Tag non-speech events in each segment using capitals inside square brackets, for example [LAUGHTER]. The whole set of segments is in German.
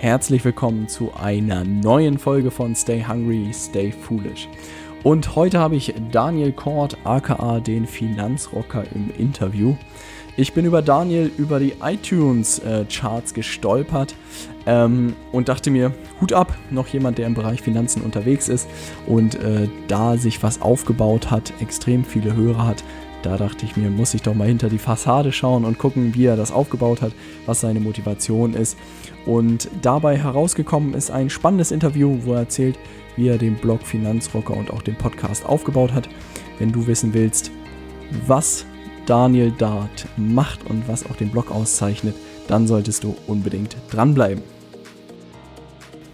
herzlich willkommen zu einer neuen Folge von Stay Hungry, Stay Foolish. Und heute habe ich Daniel Kort, aka den Finanzrocker, im Interview. Ich bin über Daniel über die iTunes-Charts äh, gestolpert ähm, und dachte mir, Hut ab, noch jemand, der im Bereich Finanzen unterwegs ist und äh, da sich was aufgebaut hat, extrem viele Hörer hat. Da dachte ich mir, muss ich doch mal hinter die Fassade schauen und gucken, wie er das aufgebaut hat, was seine Motivation ist. Und dabei herausgekommen ist ein spannendes Interview, wo er erzählt, wie er den Blog Finanzrocker und auch den Podcast aufgebaut hat. Wenn du wissen willst, was Daniel Dart macht und was auch den Blog auszeichnet, dann solltest du unbedingt dranbleiben.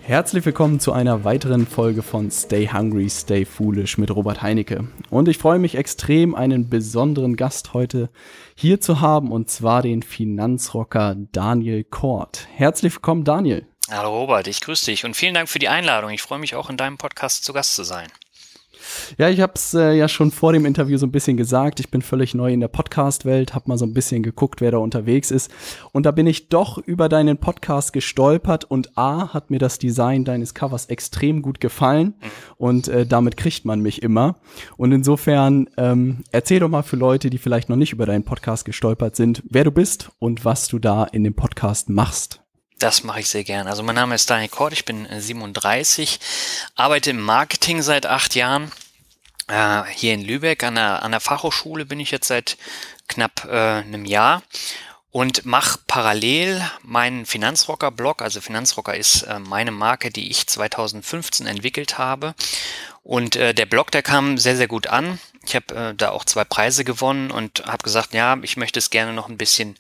Herzlich willkommen zu einer weiteren Folge von Stay Hungry, Stay Foolish mit Robert Heinecke. Und ich freue mich extrem, einen besonderen Gast heute hier zu haben, und zwar den Finanzrocker Daniel Kort. Herzlich willkommen, Daniel. Hallo Robert, ich grüße dich und vielen Dank für die Einladung. Ich freue mich auch in deinem Podcast zu Gast zu sein. Ja, ich habe es äh, ja schon vor dem Interview so ein bisschen gesagt. Ich bin völlig neu in der Podcast-Welt, habe mal so ein bisschen geguckt, wer da unterwegs ist. Und da bin ich doch über deinen Podcast gestolpert und A, hat mir das Design deines Covers extrem gut gefallen und äh, damit kriegt man mich immer. Und insofern ähm, erzähl doch mal für Leute, die vielleicht noch nicht über deinen Podcast gestolpert sind, wer du bist und was du da in dem Podcast machst. Das mache ich sehr gern. Also mein Name ist Daniel Kort, ich bin 37, äh, arbeite im Marketing seit acht Jahren. Äh, hier in Lübeck an der, an der Fachhochschule bin ich jetzt seit knapp äh, einem Jahr und mache parallel meinen Finanzrocker-Blog. Also Finanzrocker ist äh, meine Marke, die ich 2015 entwickelt habe. Und äh, der Blog, der kam sehr, sehr gut an. Ich habe äh, da auch zwei Preise gewonnen und habe gesagt, ja, ich möchte es gerne noch ein bisschen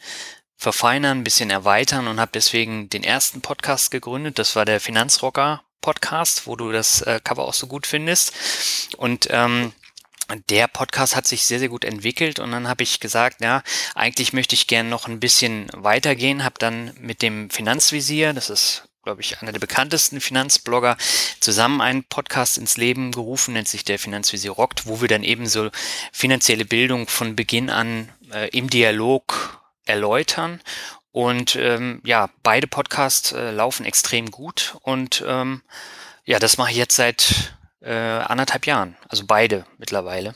verfeinern, ein bisschen erweitern und habe deswegen den ersten Podcast gegründet. Das war der Finanzrocker Podcast, wo du das äh, Cover auch so gut findest. Und ähm, der Podcast hat sich sehr, sehr gut entwickelt und dann habe ich gesagt, ja, eigentlich möchte ich gerne noch ein bisschen weitergehen, habe dann mit dem Finanzvisier, das ist glaube ich, einer der bekanntesten Finanzblogger, zusammen einen Podcast ins Leben gerufen, nennt sich der Finanzvisier Rockt, wo wir dann eben so finanzielle Bildung von Beginn an äh, im Dialog erläutern. Und ähm, ja, beide Podcasts äh, laufen extrem gut und ähm, ja, das mache ich jetzt seit äh, anderthalb Jahren, also beide mittlerweile.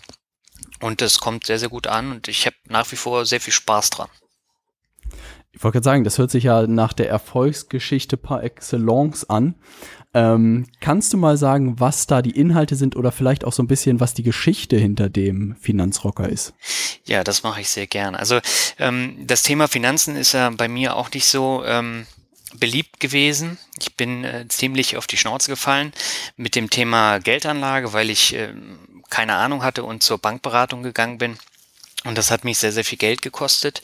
Und das kommt sehr, sehr gut an und ich habe nach wie vor sehr viel Spaß dran. Ich wollte gerade sagen, das hört sich ja nach der Erfolgsgeschichte par excellence an. Ähm, kannst du mal sagen, was da die Inhalte sind oder vielleicht auch so ein bisschen, was die Geschichte hinter dem Finanzrocker ist? Ja, das mache ich sehr gern. Also ähm, das Thema Finanzen ist ja bei mir auch nicht so ähm, beliebt gewesen. Ich bin äh, ziemlich auf die Schnauze gefallen mit dem Thema Geldanlage, weil ich äh, keine Ahnung hatte und zur Bankberatung gegangen bin. Und das hat mich sehr, sehr viel Geld gekostet.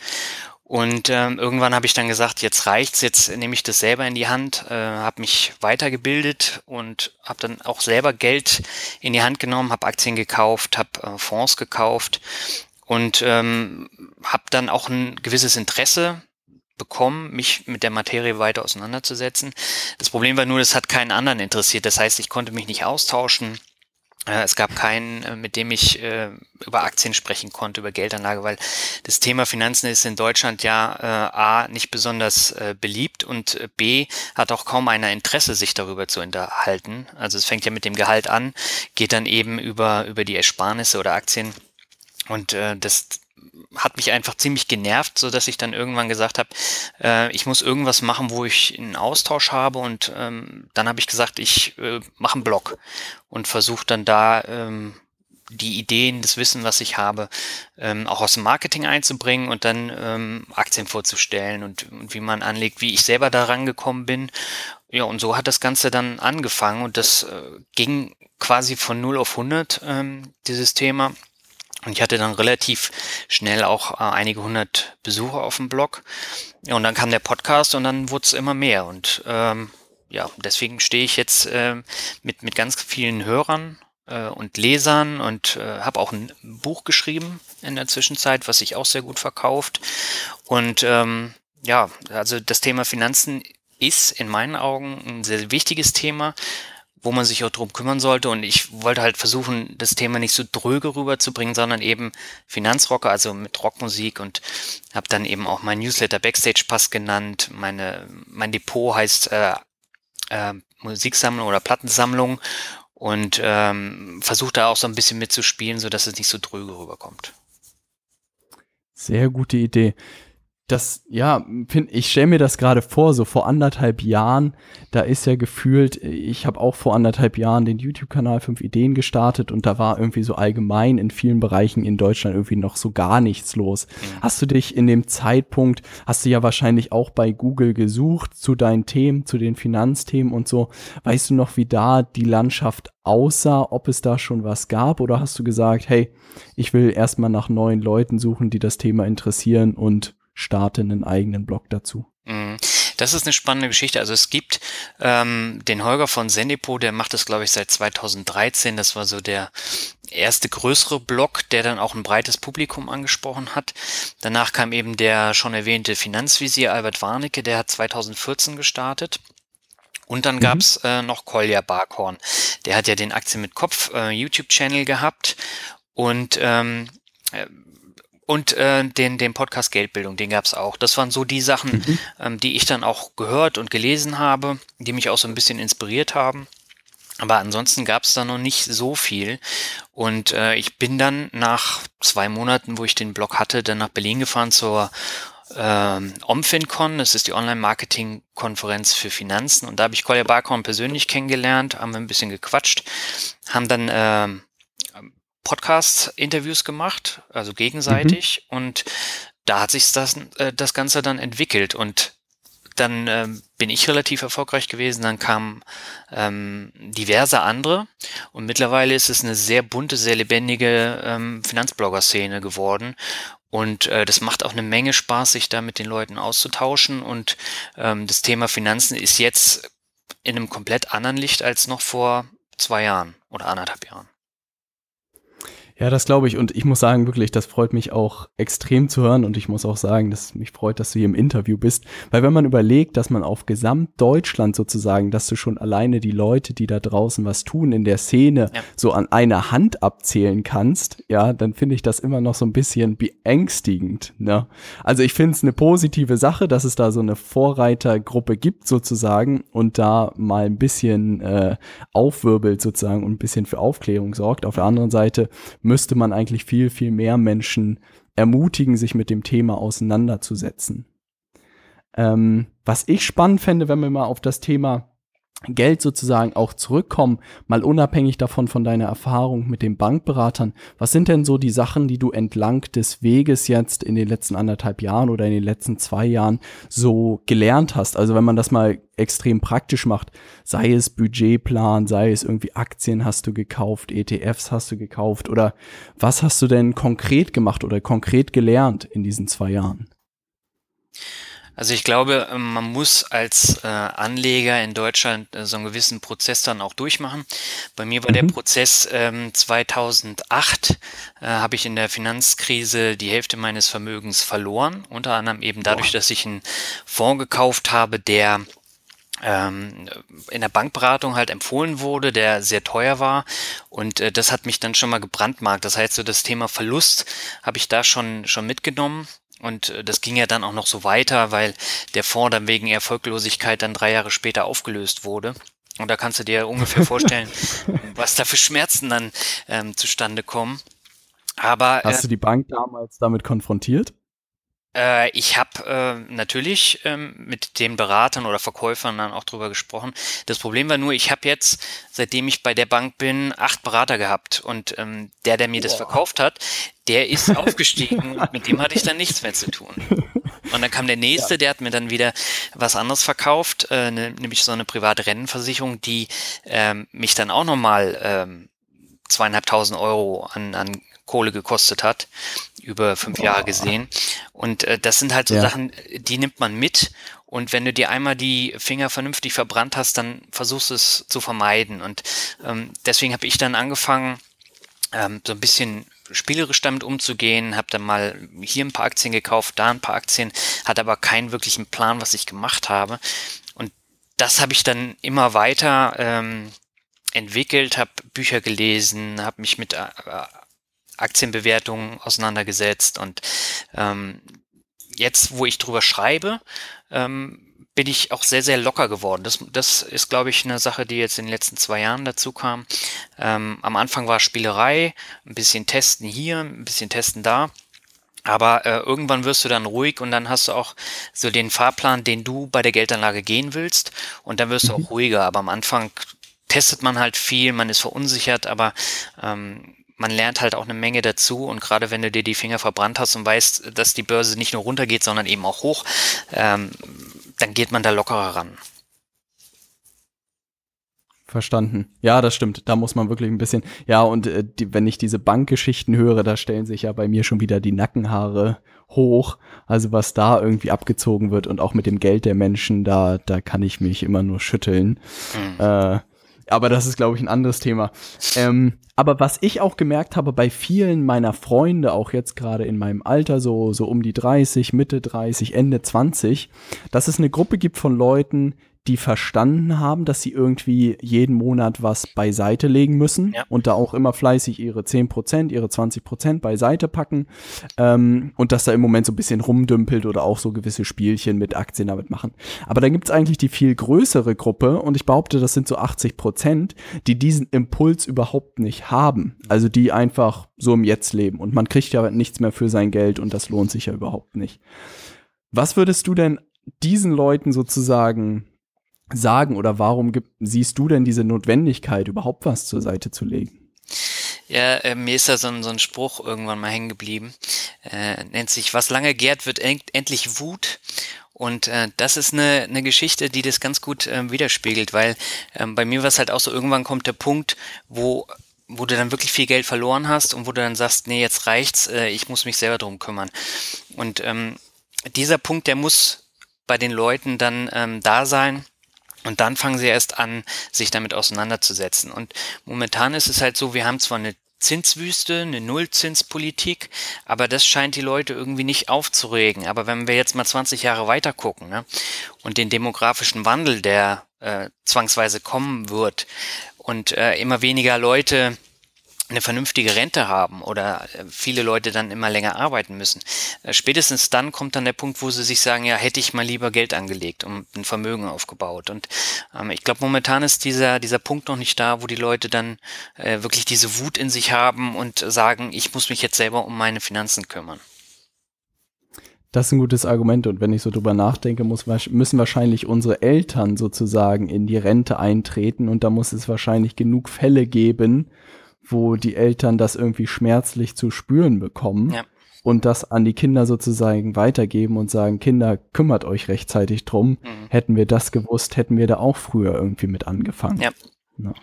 Und ähm, irgendwann habe ich dann gesagt, jetzt reicht's, jetzt nehme ich das selber in die Hand, äh, habe mich weitergebildet und habe dann auch selber Geld in die Hand genommen, habe Aktien gekauft, habe äh, Fonds gekauft und ähm, habe dann auch ein gewisses Interesse bekommen, mich mit der Materie weiter auseinanderzusetzen. Das Problem war nur, das hat keinen anderen interessiert. Das heißt, ich konnte mich nicht austauschen. Es gab keinen, äh, mit dem ich äh, über Aktien sprechen konnte, über Geldanlage, weil das Thema Finanzen ist in Deutschland ja äh, A nicht besonders äh, beliebt und äh, B hat auch kaum einer Interesse, sich darüber zu unterhalten. Also es fängt ja mit dem Gehalt an, geht dann eben über, über die Ersparnisse oder Aktien. Und äh, das hat mich einfach ziemlich genervt, so dass ich dann irgendwann gesagt habe, äh, ich muss irgendwas machen, wo ich einen Austausch habe und ähm, dann habe ich gesagt, ich äh, mache einen Blog und versuche dann da ähm, die Ideen, das Wissen, was ich habe, ähm, auch aus dem Marketing einzubringen und dann ähm, Aktien vorzustellen und, und wie man anlegt, wie ich selber da rangekommen bin. Ja, und so hat das Ganze dann angefangen und das äh, ging quasi von 0 auf 100, ähm, dieses Thema. Und ich hatte dann relativ schnell auch äh, einige hundert Besucher auf dem Blog. Und dann kam der Podcast und dann wurde es immer mehr. Und ähm, ja, deswegen stehe ich jetzt äh, mit, mit ganz vielen Hörern äh, und Lesern und äh, habe auch ein Buch geschrieben in der Zwischenzeit, was sich auch sehr gut verkauft. Und ähm, ja, also das Thema Finanzen ist in meinen Augen ein sehr wichtiges Thema, wo man sich auch drum kümmern sollte. Und ich wollte halt versuchen, das Thema nicht so dröge rüberzubringen, sondern eben Finanzrocker, also mit Rockmusik und habe dann eben auch mein Newsletter Backstage Pass genannt. Meine, mein Depot heißt äh, äh, Musiksammlung oder Plattensammlung und ähm, versuche da auch so ein bisschen mitzuspielen, sodass es nicht so dröge rüberkommt. Sehr gute Idee das, ja, find, ich stelle mir das gerade vor, so vor anderthalb Jahren, da ist ja gefühlt, ich habe auch vor anderthalb Jahren den YouTube-Kanal 5 Ideen gestartet und da war irgendwie so allgemein in vielen Bereichen in Deutschland irgendwie noch so gar nichts los. Mhm. Hast du dich in dem Zeitpunkt, hast du ja wahrscheinlich auch bei Google gesucht zu deinen Themen, zu den Finanzthemen und so. Weißt du noch, wie da die Landschaft aussah, ob es da schon was gab oder hast du gesagt, hey, ich will erstmal nach neuen Leuten suchen, die das Thema interessieren und starte einen eigenen Blog dazu. Mhm. Das ist eine spannende Geschichte. Also es gibt ähm, den Holger von Sendepo, der macht das, glaube ich, seit 2013. Das war so der erste größere Blog, der dann auch ein breites Publikum angesprochen hat. Danach kam eben der schon erwähnte Finanzvisier Albert Warnecke, der hat 2014 gestartet. Und dann mhm. gab's äh, noch Kolja Barkhorn. Der hat ja den Aktien mit Kopf äh, YouTube-Channel gehabt und ähm, äh, und äh, den, den Podcast Geldbildung, den gab's auch. Das waren so die Sachen, mhm. ähm, die ich dann auch gehört und gelesen habe, die mich auch so ein bisschen inspiriert haben. Aber ansonsten gab's da noch nicht so viel. Und äh, ich bin dann nach zwei Monaten, wo ich den Blog hatte, dann nach Berlin gefahren zur ähm, OmFinCon, das ist die Online-Marketing-Konferenz für Finanzen. Und da habe ich Kolja Barkhorn persönlich kennengelernt, haben wir ein bisschen gequatscht, haben dann ähm, Podcast-Interviews gemacht, also gegenseitig. Mhm. Und da hat sich das, äh, das Ganze dann entwickelt. Und dann ähm, bin ich relativ erfolgreich gewesen. Dann kamen ähm, diverse andere. Und mittlerweile ist es eine sehr bunte, sehr lebendige ähm, Finanzblogger-Szene geworden. Und äh, das macht auch eine Menge Spaß, sich da mit den Leuten auszutauschen. Und ähm, das Thema Finanzen ist jetzt in einem komplett anderen Licht als noch vor zwei Jahren oder anderthalb Jahren. Ja, das glaube ich. Und ich muss sagen, wirklich, das freut mich auch extrem zu hören. Und ich muss auch sagen, dass mich freut, dass du hier im Interview bist. Weil wenn man überlegt, dass man auf Gesamtdeutschland sozusagen, dass du schon alleine die Leute, die da draußen was tun in der Szene, ja. so an einer Hand abzählen kannst, ja, dann finde ich das immer noch so ein bisschen beängstigend. Ne? Also ich finde es eine positive Sache, dass es da so eine Vorreitergruppe gibt sozusagen und da mal ein bisschen äh, aufwirbelt sozusagen und ein bisschen für Aufklärung sorgt. Auf der anderen Seite müsste man eigentlich viel, viel mehr Menschen ermutigen, sich mit dem Thema auseinanderzusetzen. Ähm, was ich spannend fände, wenn wir mal auf das Thema Geld sozusagen auch zurückkommen, mal unabhängig davon von deiner Erfahrung mit den Bankberatern. Was sind denn so die Sachen, die du entlang des Weges jetzt in den letzten anderthalb Jahren oder in den letzten zwei Jahren so gelernt hast? Also wenn man das mal extrem praktisch macht, sei es Budgetplan, sei es irgendwie Aktien hast du gekauft, ETFs hast du gekauft oder was hast du denn konkret gemacht oder konkret gelernt in diesen zwei Jahren? Also ich glaube, man muss als äh, Anleger in Deutschland äh, so einen gewissen Prozess dann auch durchmachen. Bei mir war mhm. der Prozess ähm, 2008, äh, habe ich in der Finanzkrise die Hälfte meines Vermögens verloren, unter anderem eben dadurch, Boah. dass ich einen Fonds gekauft habe, der ähm, in der Bankberatung halt empfohlen wurde, der sehr teuer war und äh, das hat mich dann schon mal gebrandmarkt. Das heißt, so das Thema Verlust habe ich da schon schon mitgenommen und äh, das ging ja dann auch noch so weiter, weil der Fonds dann wegen Erfolglosigkeit dann drei Jahre später aufgelöst wurde. Und da kannst du dir ungefähr [LAUGHS] vorstellen, was da für Schmerzen dann ähm, zustande kommen. Aber hast äh, du die Bank damals damit konfrontiert? Äh, ich habe äh, natürlich ähm, mit den Beratern oder Verkäufern dann auch drüber gesprochen. Das Problem war nur, ich habe jetzt, seitdem ich bei der Bank bin, acht Berater gehabt und ähm, der, der mir Boah. das verkauft hat, der ist aufgestiegen und [LAUGHS] mit dem hatte ich dann nichts mehr zu tun. Und dann kam der nächste, ja. der hat mir dann wieder was anderes verkauft, äh, ne, nämlich so eine private Rennenversicherung, die ähm, mich dann auch nochmal ähm, zweieinhalbtausend Euro an, an Kohle gekostet hat, über fünf Boah. Jahre gesehen. Und äh, das sind halt so ja. Sachen, die nimmt man mit. Und wenn du dir einmal die Finger vernünftig verbrannt hast, dann versuchst du es zu vermeiden. Und ähm, deswegen habe ich dann angefangen, ähm, so ein bisschen spielerisch damit umzugehen, habe dann mal hier ein paar Aktien gekauft, da ein paar Aktien, hatte aber keinen wirklichen Plan, was ich gemacht habe. Und das habe ich dann immer weiter ähm, entwickelt, habe Bücher gelesen, habe mich mit äh, Aktienbewertungen auseinandergesetzt und ähm, jetzt, wo ich drüber schreibe, ähm, bin ich auch sehr, sehr locker geworden. Das, das ist, glaube ich, eine Sache, die jetzt in den letzten zwei Jahren dazu kam. Ähm, am Anfang war Spielerei, ein bisschen testen hier, ein bisschen testen da. Aber äh, irgendwann wirst du dann ruhig und dann hast du auch so den Fahrplan, den du bei der Geldanlage gehen willst und dann wirst du mhm. auch ruhiger. Aber am Anfang testet man halt viel, man ist verunsichert, aber ähm, man lernt halt auch eine Menge dazu und gerade wenn du dir die Finger verbrannt hast und weißt, dass die Börse nicht nur runtergeht, sondern eben auch hoch, ähm, dann geht man da lockerer ran. Verstanden. Ja, das stimmt. Da muss man wirklich ein bisschen. Ja, und äh, die, wenn ich diese Bankgeschichten höre, da stellen sich ja bei mir schon wieder die Nackenhaare hoch. Also was da irgendwie abgezogen wird und auch mit dem Geld der Menschen, da, da kann ich mich immer nur schütteln. Mhm. Äh, aber das ist, glaube ich, ein anderes Thema. Ähm, aber was ich auch gemerkt habe bei vielen meiner Freunde, auch jetzt gerade in meinem Alter, so, so um die 30, Mitte 30, Ende 20, dass es eine Gruppe gibt von Leuten, die verstanden haben, dass sie irgendwie jeden Monat was beiseite legen müssen ja. und da auch immer fleißig ihre 10%, ihre 20% beiseite packen ähm, und dass da im Moment so ein bisschen rumdümpelt oder auch so gewisse Spielchen mit Aktien damit machen. Aber dann gibt's eigentlich die viel größere Gruppe und ich behaupte, das sind so 80%, die diesen Impuls überhaupt nicht haben. Also die einfach so im Jetzt leben und man kriegt ja nichts mehr für sein Geld und das lohnt sich ja überhaupt nicht. Was würdest du denn diesen Leuten sozusagen sagen oder warum gibt, siehst du denn diese Notwendigkeit, überhaupt was zur Seite zu legen? Ja, äh, mir ist da so ein, so ein Spruch irgendwann mal hängen geblieben. Äh, nennt sich, was lange gärt, wird end endlich Wut. Und äh, das ist eine, eine Geschichte, die das ganz gut äh, widerspiegelt, weil ähm, bei mir war es halt auch so, irgendwann kommt der Punkt, wo wo du dann wirklich viel Geld verloren hast und wo du dann sagst, nee, jetzt reicht's, äh, ich muss mich selber drum kümmern. Und ähm, dieser Punkt, der muss bei den Leuten dann ähm, da sein, und dann fangen sie erst an, sich damit auseinanderzusetzen. Und momentan ist es halt so, wir haben zwar eine Zinswüste, eine Nullzinspolitik, aber das scheint die Leute irgendwie nicht aufzuregen. Aber wenn wir jetzt mal 20 Jahre weiter gucken ne, und den demografischen Wandel, der äh, zwangsweise kommen wird und äh, immer weniger Leute eine vernünftige Rente haben oder äh, viele Leute dann immer länger arbeiten müssen. Äh, spätestens dann kommt dann der Punkt, wo sie sich sagen, ja, hätte ich mal lieber Geld angelegt und ein Vermögen aufgebaut. Und ähm, ich glaube, momentan ist dieser, dieser Punkt noch nicht da, wo die Leute dann äh, wirklich diese Wut in sich haben und sagen, ich muss mich jetzt selber um meine Finanzen kümmern. Das ist ein gutes Argument und wenn ich so drüber nachdenke, muss, müssen wahrscheinlich unsere Eltern sozusagen in die Rente eintreten und da muss es wahrscheinlich genug Fälle geben, wo die Eltern das irgendwie schmerzlich zu spüren bekommen ja. und das an die Kinder sozusagen weitergeben und sagen, Kinder, kümmert euch rechtzeitig drum. Mhm. Hätten wir das gewusst, hätten wir da auch früher irgendwie mit angefangen. Ja. ja.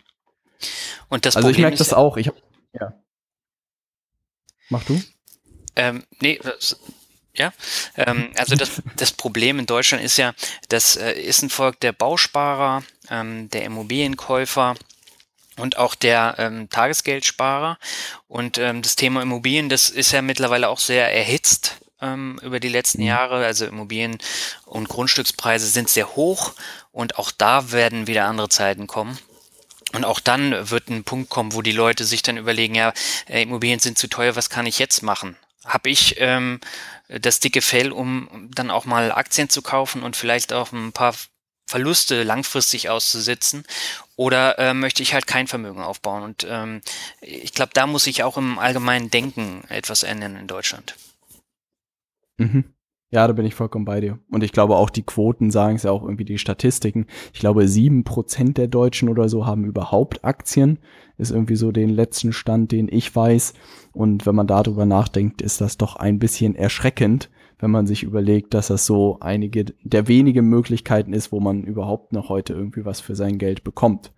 Und das also Problem ich merke das auch. Ich hab, ja. Mach du? Ähm, nee, ja, ähm, also das, [LAUGHS] das Problem in Deutschland ist ja, das äh, ist ein Volk der Bausparer, ähm, der Immobilienkäufer, und auch der ähm, Tagesgeldsparer. Und ähm, das Thema Immobilien, das ist ja mittlerweile auch sehr erhitzt ähm, über die letzten mhm. Jahre. Also Immobilien und Grundstückspreise sind sehr hoch und auch da werden wieder andere Zeiten kommen. Und auch dann wird ein Punkt kommen, wo die Leute sich dann überlegen, ja, äh, Immobilien sind zu teuer, was kann ich jetzt machen? Habe ich ähm, das dicke Fell, um dann auch mal Aktien zu kaufen und vielleicht auch ein paar Verluste langfristig auszusitzen oder äh, möchte ich halt kein Vermögen aufbauen? Und ähm, ich glaube, da muss sich auch im allgemeinen Denken etwas ändern in Deutschland. Mhm. Ja, da bin ich vollkommen bei dir. Und ich glaube auch die Quoten sagen es ja auch irgendwie die Statistiken. Ich glaube, sieben Prozent der Deutschen oder so haben überhaupt Aktien. Ist irgendwie so den letzten Stand, den ich weiß. Und wenn man darüber nachdenkt, ist das doch ein bisschen erschreckend, wenn man sich überlegt, dass das so einige der wenigen Möglichkeiten ist, wo man überhaupt noch heute irgendwie was für sein Geld bekommt.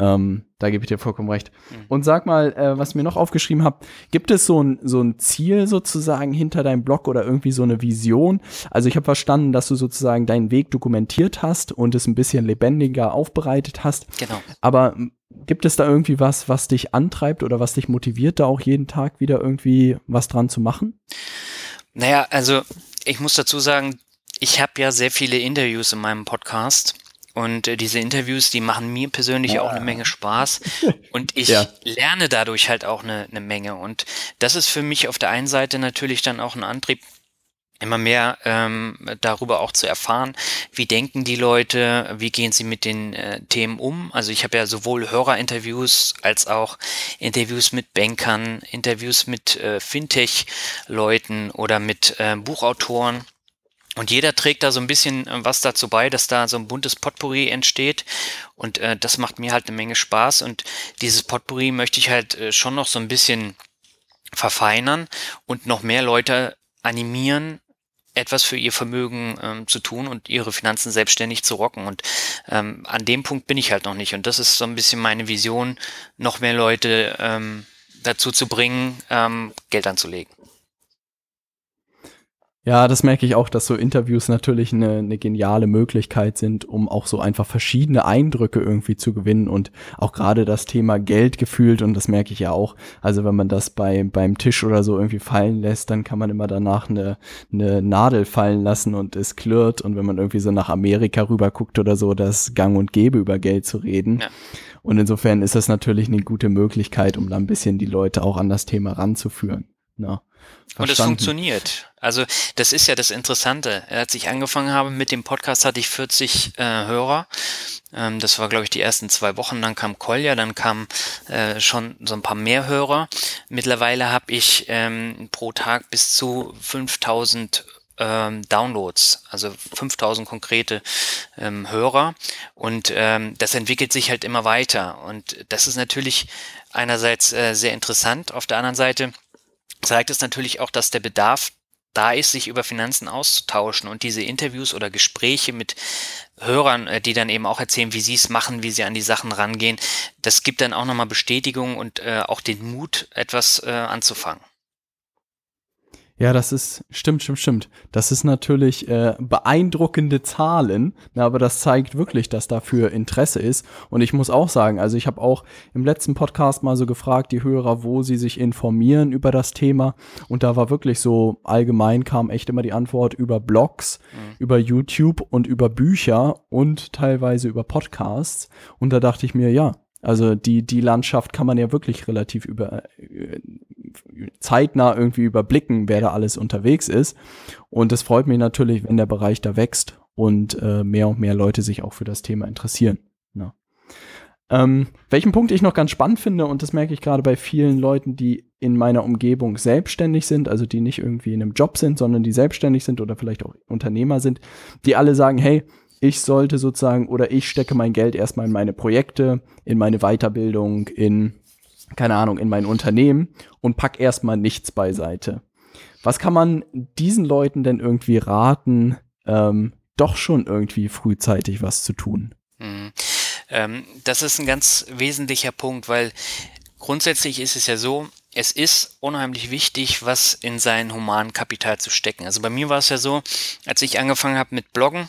Ähm, da gebe ich dir vollkommen recht. Mhm. Und sag mal, äh, was mir noch aufgeschrieben habe, gibt es so ein, so ein Ziel sozusagen hinter deinem Blog oder irgendwie so eine Vision? Also ich habe verstanden, dass du sozusagen deinen Weg dokumentiert hast und es ein bisschen lebendiger aufbereitet hast. Genau. Aber gibt es da irgendwie was, was dich antreibt oder was dich motiviert, da auch jeden Tag wieder irgendwie was dran zu machen? Naja, also ich muss dazu sagen, ich habe ja sehr viele Interviews in meinem Podcast. Und äh, diese Interviews, die machen mir persönlich ja. auch eine Menge Spaß. [LAUGHS] Und ich ja. lerne dadurch halt auch eine, eine Menge. Und das ist für mich auf der einen Seite natürlich dann auch ein Antrieb, immer mehr ähm, darüber auch zu erfahren, wie denken die Leute, wie gehen sie mit den äh, Themen um. Also ich habe ja sowohl Hörerinterviews als auch Interviews mit Bankern, Interviews mit äh, Fintech-Leuten oder mit äh, Buchautoren. Und jeder trägt da so ein bisschen äh, was dazu bei, dass da so ein buntes Potpourri entsteht. Und äh, das macht mir halt eine Menge Spaß. Und dieses Potpourri möchte ich halt äh, schon noch so ein bisschen verfeinern und noch mehr Leute animieren, etwas für ihr Vermögen ähm, zu tun und ihre Finanzen selbstständig zu rocken. Und ähm, an dem Punkt bin ich halt noch nicht. Und das ist so ein bisschen meine Vision, noch mehr Leute ähm, dazu zu bringen, ähm, Geld anzulegen. Ja, das merke ich auch, dass so Interviews natürlich eine, eine geniale Möglichkeit sind, um auch so einfach verschiedene Eindrücke irgendwie zu gewinnen und auch gerade das Thema Geld gefühlt und das merke ich ja auch. Also wenn man das bei, beim Tisch oder so irgendwie fallen lässt, dann kann man immer danach eine, eine Nadel fallen lassen und es klirrt und wenn man irgendwie so nach Amerika rüber guckt oder so, das gang und gäbe über Geld zu reden. Ja. Und insofern ist das natürlich eine gute Möglichkeit, um da ein bisschen die Leute auch an das Thema ranzuführen. Ne? Und es funktioniert. Also das ist ja das Interessante. Als ich angefangen habe mit dem Podcast, hatte ich 40 äh, Hörer. Ähm, das war, glaube ich, die ersten zwei Wochen. Dann kam Kolja, dann kam äh, schon so ein paar mehr Hörer. Mittlerweile habe ich ähm, pro Tag bis zu 5000 ähm, Downloads, also 5000 konkrete ähm, Hörer und ähm, das entwickelt sich halt immer weiter und das ist natürlich einerseits äh, sehr interessant, auf der anderen Seite zeigt es natürlich auch, dass der Bedarf da ist, sich über Finanzen auszutauschen und diese Interviews oder Gespräche mit Hörern, äh, die dann eben auch erzählen, wie sie es machen, wie sie an die Sachen rangehen, das gibt dann auch nochmal Bestätigung und äh, auch den Mut, etwas äh, anzufangen. Ja, das ist, stimmt, stimmt, stimmt. Das ist natürlich äh, beeindruckende Zahlen, na, aber das zeigt wirklich, dass dafür Interesse ist. Und ich muss auch sagen, also ich habe auch im letzten Podcast mal so gefragt, die Hörer, wo sie sich informieren über das Thema. Und da war wirklich so, allgemein kam echt immer die Antwort über Blogs, mhm. über YouTube und über Bücher und teilweise über Podcasts. Und da dachte ich mir, ja, also die, die Landschaft kann man ja wirklich relativ über, äh, zeitnah irgendwie überblicken, wer da alles unterwegs ist. Und es freut mich natürlich, wenn der Bereich da wächst und äh, mehr und mehr Leute sich auch für das Thema interessieren. Ja. Ähm, welchen Punkt ich noch ganz spannend finde, und das merke ich gerade bei vielen Leuten, die in meiner Umgebung selbstständig sind, also die nicht irgendwie in einem Job sind, sondern die selbstständig sind oder vielleicht auch Unternehmer sind, die alle sagen, hey, ich sollte sozusagen oder ich stecke mein Geld erstmal in meine Projekte, in meine Weiterbildung, in, keine Ahnung, in mein Unternehmen und pack erstmal nichts beiseite. Was kann man diesen Leuten denn irgendwie raten, ähm, doch schon irgendwie frühzeitig was zu tun? Mhm. Ähm, das ist ein ganz wesentlicher Punkt, weil grundsätzlich ist es ja so, es ist unheimlich wichtig, was in sein Humankapital zu stecken. Also bei mir war es ja so, als ich angefangen habe mit Bloggen,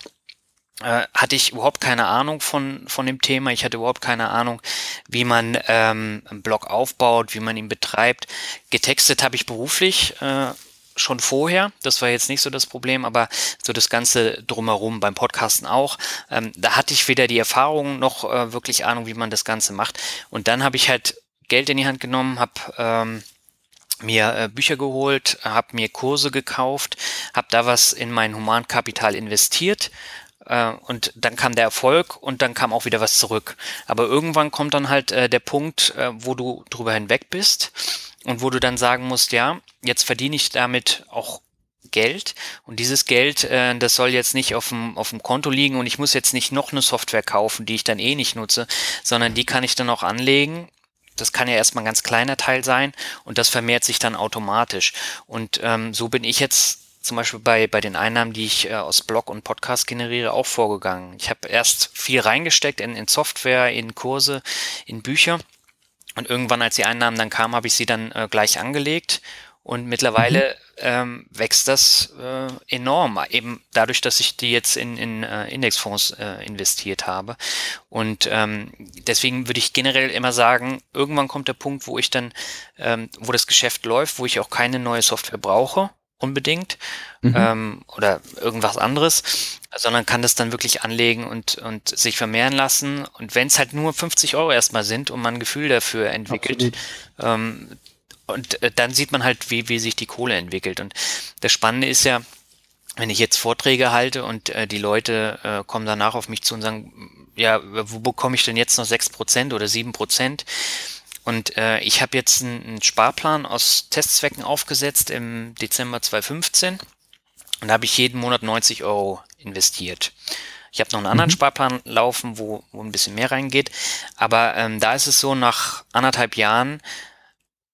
äh, hatte ich überhaupt keine Ahnung von, von dem Thema. Ich hatte überhaupt keine Ahnung, wie man ähm, einen Blog aufbaut, wie man ihn betreibt. Getextet habe ich beruflich äh, schon vorher. Das war jetzt nicht so das Problem, aber so das Ganze drumherum beim Podcasten auch. Ähm, da hatte ich weder die Erfahrung noch äh, wirklich Ahnung, wie man das Ganze macht. Und dann habe ich halt Geld in die Hand genommen, habe ähm, mir äh, Bücher geholt, habe mir Kurse gekauft, habe da was in mein Humankapital investiert äh, und dann kam der Erfolg und dann kam auch wieder was zurück. Aber irgendwann kommt dann halt äh, der Punkt, äh, wo du drüber hinweg bist und wo du dann sagen musst, ja, jetzt verdiene ich damit auch Geld und dieses Geld, äh, das soll jetzt nicht auf dem, auf dem Konto liegen und ich muss jetzt nicht noch eine Software kaufen, die ich dann eh nicht nutze, sondern die kann ich dann auch anlegen. Das kann ja erstmal ein ganz kleiner Teil sein und das vermehrt sich dann automatisch. Und ähm, so bin ich jetzt zum Beispiel bei, bei den Einnahmen, die ich äh, aus Blog und Podcast generiere, auch vorgegangen. Ich habe erst viel reingesteckt in, in Software, in Kurse, in Bücher. Und irgendwann, als die Einnahmen dann kamen, habe ich sie dann äh, gleich angelegt. Und mittlerweile mhm. ähm, wächst das äh, enorm, eben dadurch, dass ich die jetzt in, in äh, Indexfonds äh, investiert habe. Und ähm, deswegen würde ich generell immer sagen, irgendwann kommt der Punkt, wo ich dann, ähm, wo das Geschäft läuft, wo ich auch keine neue Software brauche unbedingt mhm. ähm, oder irgendwas anderes, sondern kann das dann wirklich anlegen und, und sich vermehren lassen. Und wenn es halt nur 50 Euro erstmal sind und man ein Gefühl dafür entwickelt, ähm, und äh, dann sieht man halt, wie, wie sich die Kohle entwickelt. Und das Spannende ist ja, wenn ich jetzt Vorträge halte und äh, die Leute äh, kommen danach auf mich zu und sagen, ja, wo bekomme ich denn jetzt noch sechs Prozent oder sieben Prozent? Und äh, ich habe jetzt einen, einen Sparplan aus Testzwecken aufgesetzt im Dezember 2015 und da habe ich jeden Monat 90 Euro investiert. Ich habe noch einen anderen mhm. Sparplan laufen, wo, wo ein bisschen mehr reingeht. Aber ähm, da ist es so, nach anderthalb Jahren,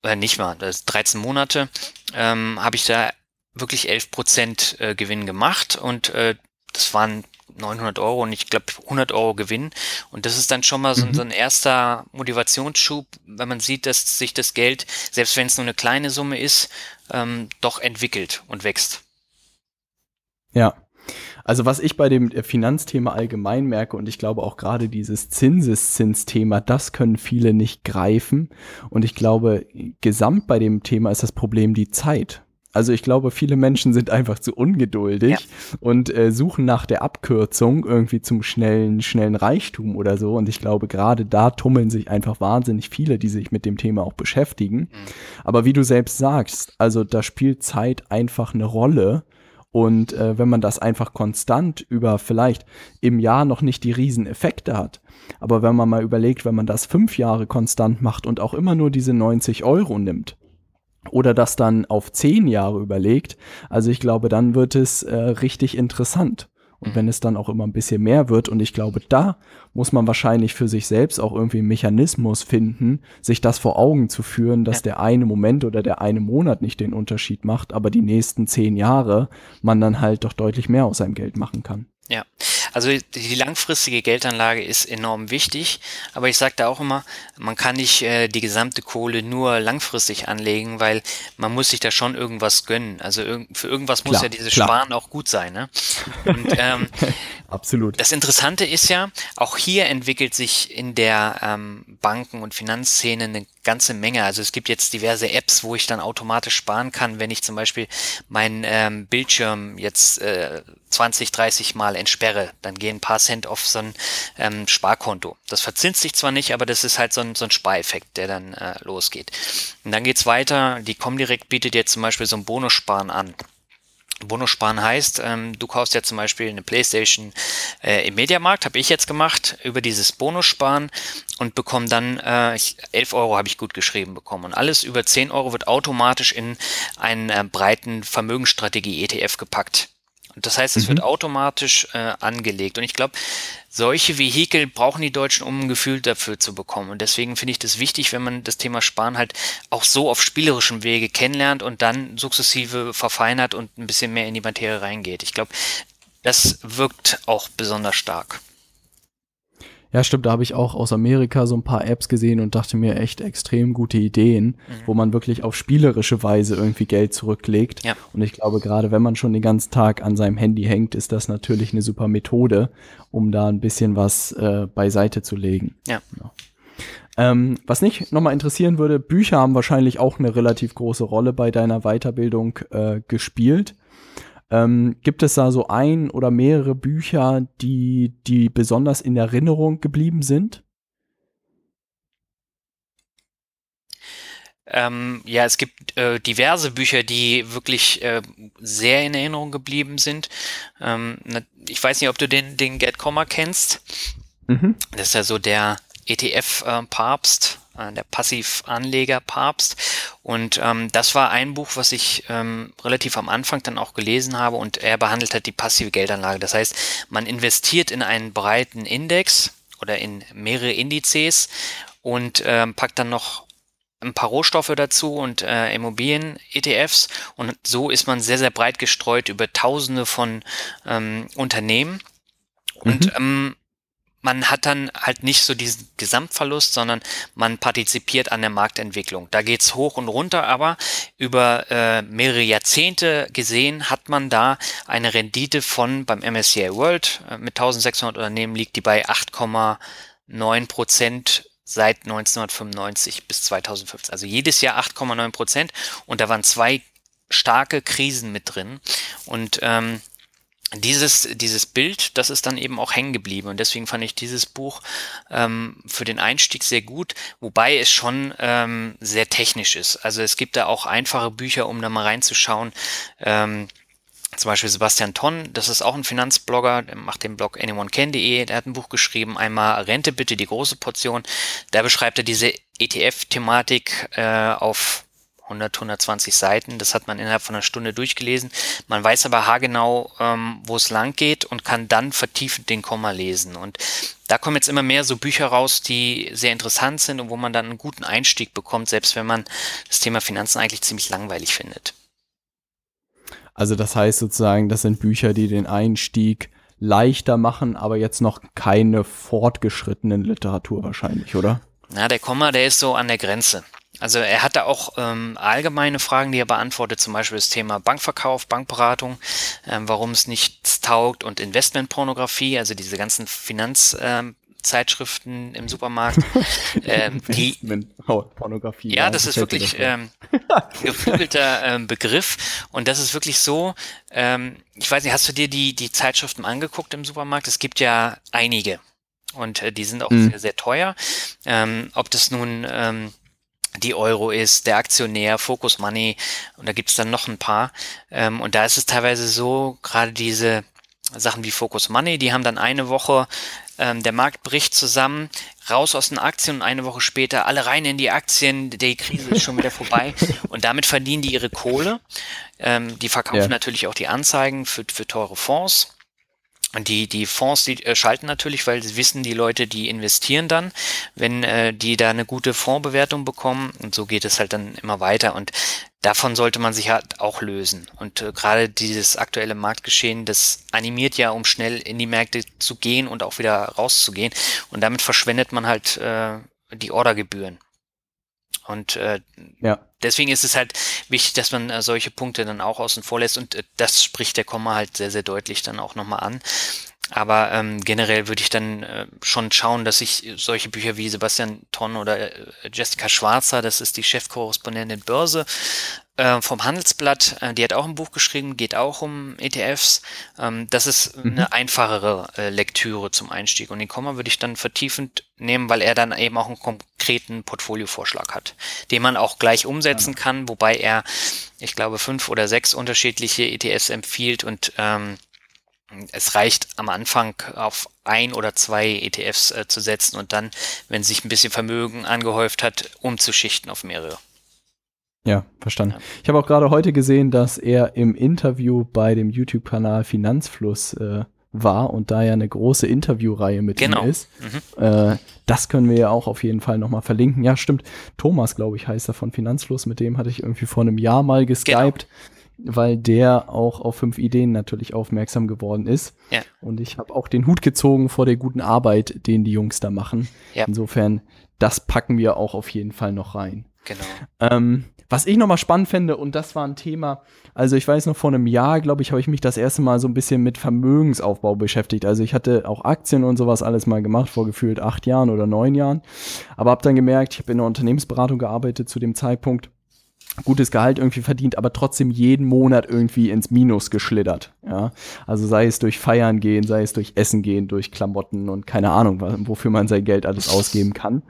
äh, nicht mal, das ist 13 Monate, ähm, habe ich da wirklich 11 Prozent äh, Gewinn gemacht und äh, das waren 900 Euro und ich glaube 100 Euro Gewinn. Und das ist dann schon mal so, mhm. so, ein erster Motivationsschub, wenn man sieht, dass sich das Geld, selbst wenn es nur eine kleine Summe ist, ähm, doch entwickelt und wächst. Ja. Also was ich bei dem Finanzthema allgemein merke und ich glaube auch gerade dieses Zinseszinsthema, das können viele nicht greifen. Und ich glaube, gesamt bei dem Thema ist das Problem die Zeit. Also ich glaube, viele Menschen sind einfach zu ungeduldig ja. und äh, suchen nach der Abkürzung irgendwie zum schnellen, schnellen Reichtum oder so. Und ich glaube, gerade da tummeln sich einfach wahnsinnig viele, die sich mit dem Thema auch beschäftigen. Mhm. Aber wie du selbst sagst, also da spielt Zeit einfach eine Rolle. Und äh, wenn man das einfach konstant über vielleicht im Jahr noch nicht die Rieseneffekte hat, aber wenn man mal überlegt, wenn man das fünf Jahre konstant macht und auch immer nur diese 90 Euro nimmt, oder das dann auf zehn Jahre überlegt. Also ich glaube, dann wird es äh, richtig interessant. Und mhm. wenn es dann auch immer ein bisschen mehr wird, und ich glaube, da muss man wahrscheinlich für sich selbst auch irgendwie einen Mechanismus finden, sich das vor Augen zu führen, dass ja. der eine Moment oder der eine Monat nicht den Unterschied macht, aber die nächsten zehn Jahre man dann halt doch deutlich mehr aus seinem Geld machen kann. Ja, also die langfristige Geldanlage ist enorm wichtig, aber ich sage da auch immer, man kann nicht äh, die gesamte Kohle nur langfristig anlegen, weil man muss sich da schon irgendwas gönnen. Also irg für irgendwas klar, muss ja dieses klar. Sparen auch gut sein. Ne? Und, ähm, [LAUGHS] Absolut. Das Interessante ist ja, auch hier entwickelt sich in der ähm, Banken- und Finanzszene eine ganze Menge. Also es gibt jetzt diverse Apps, wo ich dann automatisch sparen kann, wenn ich zum Beispiel meinen ähm, Bildschirm jetzt äh, 20, 30 Mal entsperre, dann gehen ein paar Cent auf so ein ähm, Sparkonto. Das verzinst sich zwar nicht, aber das ist halt so ein, so ein Spareffekt, der dann äh, losgeht. Und dann geht's weiter. Die Comdirect bietet jetzt zum Beispiel so ein Bonussparen an. Bonussparen heißt, ähm, du kaufst ja zum Beispiel eine Playstation äh, im Mediamarkt, habe ich jetzt gemacht, über dieses Bonussparen und bekomme dann äh, 11 Euro habe ich gut geschrieben bekommen. Und alles über 10 Euro wird automatisch in einen äh, breiten Vermögensstrategie ETF gepackt. Das heißt, es mhm. wird automatisch äh, angelegt. Und ich glaube, solche Vehikel brauchen die Deutschen, um ein Gefühl dafür zu bekommen. Und deswegen finde ich das wichtig, wenn man das Thema Sparen halt auch so auf spielerischem Wege kennenlernt und dann sukzessive verfeinert und ein bisschen mehr in die Materie reingeht. Ich glaube, das wirkt auch besonders stark. Ja, stimmt, da habe ich auch aus Amerika so ein paar Apps gesehen und dachte mir echt extrem gute Ideen, mhm. wo man wirklich auf spielerische Weise irgendwie Geld zurücklegt. Ja. Und ich glaube, gerade wenn man schon den ganzen Tag an seinem Handy hängt, ist das natürlich eine super Methode, um da ein bisschen was äh, beiseite zu legen. Ja. ja. Ähm, was nicht nochmal interessieren würde, Bücher haben wahrscheinlich auch eine relativ große Rolle bei deiner Weiterbildung äh, gespielt. Ähm, gibt es da so ein oder mehrere Bücher, die, die besonders in Erinnerung geblieben sind? Ähm, ja, es gibt äh, diverse Bücher, die wirklich äh, sehr in Erinnerung geblieben sind. Ähm, ich weiß nicht, ob du den, den Get Comma kennst. Mhm. Das ist ja so der ETF-Papst, äh, der Passivanleger-Papst. Und ähm, das war ein Buch, was ich ähm, relativ am Anfang dann auch gelesen habe und er behandelt halt die passive Geldanlage. Das heißt, man investiert in einen breiten Index oder in mehrere Indizes und ähm, packt dann noch ein paar Rohstoffe dazu und äh, Immobilien-ETFs und so ist man sehr, sehr breit gestreut über tausende von ähm, Unternehmen. Und mhm. ähm, man hat dann halt nicht so diesen Gesamtverlust, sondern man partizipiert an der Marktentwicklung. Da geht's hoch und runter, aber über äh, mehrere Jahrzehnte gesehen hat man da eine Rendite von beim MSCI World äh, mit 1600 Unternehmen liegt die bei 8,9 Prozent seit 1995 bis 2015. Also jedes Jahr 8,9 Prozent und da waren zwei starke Krisen mit drin und ähm, dieses, dieses Bild, das ist dann eben auch hängen geblieben. Und deswegen fand ich dieses Buch ähm, für den Einstieg sehr gut, wobei es schon ähm, sehr technisch ist. Also es gibt da auch einfache Bücher, um da mal reinzuschauen. Ähm, zum Beispiel Sebastian Tonn, das ist auch ein Finanzblogger, der macht den Blog anyonecan.de, der hat ein Buch geschrieben, einmal Rente bitte, die große Portion. Da beschreibt er diese ETF-Thematik äh, auf 100, 120 Seiten. Das hat man innerhalb von einer Stunde durchgelesen. Man weiß aber haargenau, ähm, wo es lang geht und kann dann vertiefend den Komma lesen. Und da kommen jetzt immer mehr so Bücher raus, die sehr interessant sind und wo man dann einen guten Einstieg bekommt, selbst wenn man das Thema Finanzen eigentlich ziemlich langweilig findet. Also das heißt sozusagen, das sind Bücher, die den Einstieg leichter machen, aber jetzt noch keine fortgeschrittenen Literatur wahrscheinlich, oder? Na, der Komma, der ist so an der Grenze. Also er hatte auch ähm, allgemeine Fragen, die er beantwortet, zum Beispiel das Thema Bankverkauf, Bankberatung, ähm, warum es nichts taugt und Investmentpornografie, also diese ganzen Finanzzeitschriften ähm, im Supermarkt. [LAUGHS] ähm, die, Pornografie. Ja, das ist wirklich ähm, geflügelter ähm, Begriff und das ist wirklich so. Ähm, ich weiß nicht, hast du dir die die Zeitschriften angeguckt im Supermarkt? Es gibt ja einige und äh, die sind auch mhm. sehr sehr teuer. Ähm, ob das nun ähm, die Euro ist, der Aktionär, Focus Money und da gibt's dann noch ein paar. Ähm, und da ist es teilweise so, gerade diese Sachen wie Focus Money, die haben dann eine Woche, ähm, der Markt bricht zusammen, raus aus den Aktien und eine Woche später alle rein in die Aktien, die Krise ist schon wieder vorbei [LAUGHS] und damit verdienen die ihre Kohle. Ähm, die verkaufen ja. natürlich auch die Anzeigen für, für teure Fonds die, die Fonds, die äh, schalten natürlich, weil sie wissen, die Leute, die investieren dann, wenn äh, die da eine gute Fondsbewertung bekommen. Und so geht es halt dann immer weiter. Und davon sollte man sich halt auch lösen. Und äh, gerade dieses aktuelle Marktgeschehen, das animiert ja, um schnell in die Märkte zu gehen und auch wieder rauszugehen. Und damit verschwendet man halt äh, die Ordergebühren. Und äh, ja. deswegen ist es halt wichtig, dass man äh, solche Punkte dann auch außen vor lässt. Und äh, das spricht der Komma halt sehr, sehr deutlich dann auch nochmal an. Aber ähm, generell würde ich dann äh, schon schauen, dass ich solche Bücher wie Sebastian Tonn oder äh, Jessica Schwarzer, das ist die Chefkorrespondentin Börse, äh, vom Handelsblatt, äh, die hat auch ein Buch geschrieben, geht auch um ETFs. Ähm, das ist mhm. eine einfachere äh, Lektüre zum Einstieg. Und den Komma würde ich dann vertiefend nehmen, weil er dann eben auch einen konkreten Portfoliovorschlag hat, den man auch gleich umsetzen ja. kann, wobei er, ich glaube, fünf oder sechs unterschiedliche ETFs empfiehlt und ähm, es reicht am Anfang auf ein oder zwei ETFs äh, zu setzen und dann, wenn sich ein bisschen Vermögen angehäuft hat, umzuschichten auf mehrere. Ja, verstanden. Ich habe auch gerade heute gesehen, dass er im Interview bei dem YouTube-Kanal Finanzfluss äh, war und da ja eine große Interviewreihe mit genau. ihm ist. Mhm. Äh, das können wir ja auch auf jeden Fall nochmal verlinken. Ja, stimmt. Thomas, glaube ich, heißt er von Finanzfluss. Mit dem hatte ich irgendwie vor einem Jahr mal geskypt, genau. Weil der auch auf fünf Ideen natürlich aufmerksam geworden ist. Ja. Und ich habe auch den Hut gezogen vor der guten Arbeit, den die Jungs da machen. Ja. Insofern, das packen wir auch auf jeden Fall noch rein. Genau. Ähm, was ich nochmal spannend fände, und das war ein Thema, also ich weiß noch, vor einem Jahr, glaube ich, habe ich mich das erste Mal so ein bisschen mit Vermögensaufbau beschäftigt. Also ich hatte auch Aktien und sowas alles mal gemacht, vor gefühlt acht Jahren oder neun Jahren. Aber habe dann gemerkt, ich habe in der Unternehmensberatung gearbeitet zu dem Zeitpunkt gutes Gehalt irgendwie verdient, aber trotzdem jeden Monat irgendwie ins Minus geschlittert. Ja, also sei es durch Feiern gehen, sei es durch Essen gehen, durch Klamotten und keine Ahnung, wofür man sein Geld alles ausgeben kann.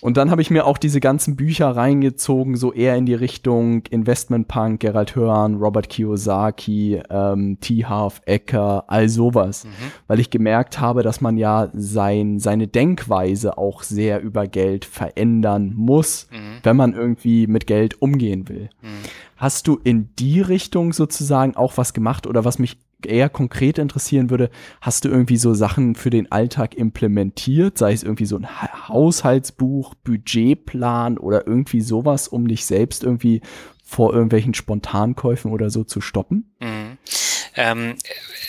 Und dann habe ich mir auch diese ganzen Bücher reingezogen, so eher in die Richtung Investment Punk, Gerald Hörn, Robert Kiyosaki, ähm, T. Half Ecker, all sowas, mhm. weil ich gemerkt habe, dass man ja sein, seine Denkweise auch sehr über Geld verändern muss, mhm. wenn man irgendwie mit Geld umgehen will. Mhm. Hast du in die Richtung sozusagen auch was gemacht oder was mich eher konkret interessieren würde, hast du irgendwie so Sachen für den Alltag implementiert, sei es irgendwie so ein Haushaltsbuch, Budgetplan oder irgendwie sowas, um dich selbst irgendwie vor irgendwelchen Spontankäufen oder so zu stoppen? Mhm. Ähm,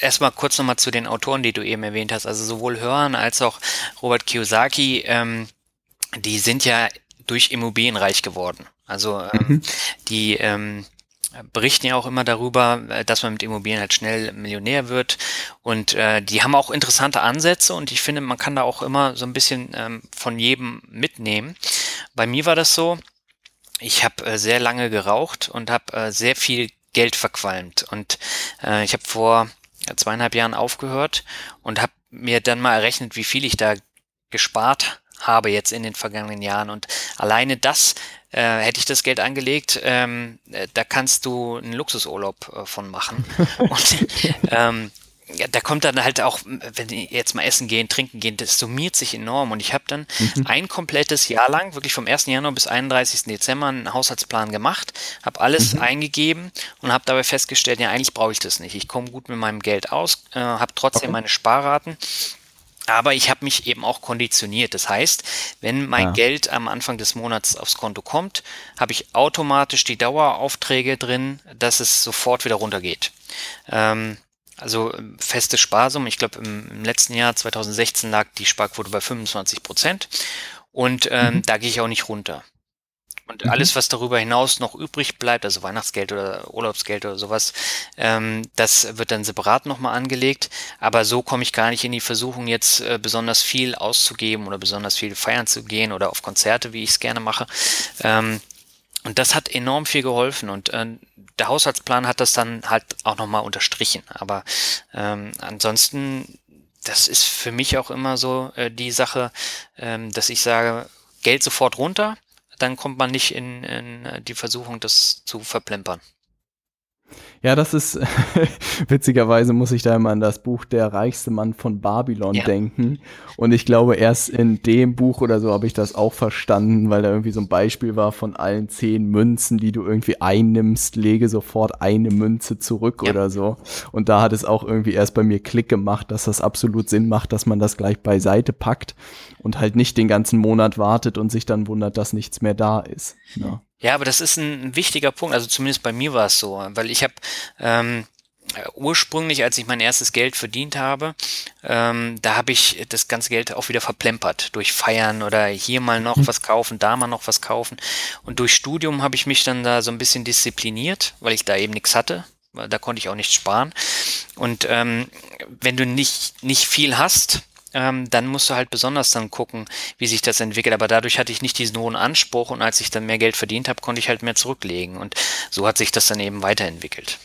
erstmal kurz nochmal zu den Autoren, die du eben erwähnt hast. Also sowohl Hören als auch Robert Kiyosaki, ähm, die sind ja durch Immobilien reich geworden. Also ähm, mhm. die ähm, berichten ja auch immer darüber, äh, dass man mit Immobilien halt schnell Millionär wird. Und äh, die haben auch interessante Ansätze und ich finde, man kann da auch immer so ein bisschen ähm, von jedem mitnehmen. Bei mir war das so, ich habe äh, sehr lange geraucht und habe äh, sehr viel Geld verqualmt. Und äh, ich habe vor zweieinhalb Jahren aufgehört und habe mir dann mal errechnet, wie viel ich da gespart habe jetzt in den vergangenen Jahren. Und alleine das äh, hätte ich das Geld angelegt, ähm, äh, da kannst du einen Luxusurlaub äh, von machen. [LAUGHS] Und ähm, ja, da kommt dann halt auch, wenn die jetzt mal essen gehen, trinken gehen, das summiert sich enorm. Und ich habe dann mhm. ein komplettes Jahr lang, wirklich vom 1. Januar bis 31. Dezember, einen Haushaltsplan gemacht, habe alles mhm. eingegeben und habe dabei festgestellt, ja, eigentlich brauche ich das nicht. Ich komme gut mit meinem Geld aus, äh, habe trotzdem okay. meine Sparraten aber ich habe mich eben auch konditioniert. Das heißt, wenn mein ja. Geld am Anfang des Monats aufs Konto kommt, habe ich automatisch die Daueraufträge drin, dass es sofort wieder runtergeht. Ähm, also ähm, feste Sparsumme. Ich glaube, im, im, letzten Jahr 2016 lag die Sparquote bei 25 Prozent. Und ähm, mhm. da gehe ich auch nicht runter. Und mhm. alles, was darüber hinaus noch übrig bleibt, also Weihnachtsgeld oder Urlaubsgeld oder sowas, ähm, das wird dann separat nochmal angelegt. Aber so komme ich gar nicht in die Versuchung, jetzt äh, besonders viel auszugeben oder besonders viel feiern zu gehen oder auf Konzerte, wie ich es gerne mache. Ähm, und das hat enorm viel geholfen und äh, der Haushaltsplan hat das dann halt auch nochmal unterstrichen. Aber ähm, ansonsten, das ist für mich auch immer so äh, die Sache, ähm, dass ich sage, Geld sofort runter, dann kommt man nicht in, in die Versuchung, das zu verplempern. Ja, das ist [LAUGHS] witzigerweise muss ich da immer an das Buch Der reichste Mann von Babylon ja. denken. Und ich glaube, erst in dem Buch oder so habe ich das auch verstanden, weil da irgendwie so ein Beispiel war von allen zehn Münzen, die du irgendwie einnimmst, lege sofort eine Münze zurück ja. oder so. Und da hat es auch irgendwie erst bei mir Klick gemacht, dass das absolut Sinn macht, dass man das gleich beiseite packt und halt nicht den ganzen Monat wartet und sich dann wundert, dass nichts mehr da ist. Ja. Ja, aber das ist ein, wichtiger Punkt. Also zumindest bei mir war es so, weil ich habe ähm, ursprünglich, als ich mein erstes Geld verdient habe, ähm, da habe ich das ganze Geld auch wieder verplempert durch Feiern oder hier mal noch mhm. was kaufen, da mal noch was kaufen. Und durch Studium habe ich mich dann da so ein bisschen diszipliniert, weil ich da eben nichts hatte. Da konnte ich auch nichts sparen. Und ähm, wenn du nicht, nicht viel hast, ähm, dann musst du halt besonders dann gucken, wie sich das entwickelt. Aber dadurch hatte ich nicht diesen hohen Anspruch und als ich dann mehr Geld verdient habe, konnte ich halt mehr zurücklegen. Und so hat sich das dann eben weiterentwickelt.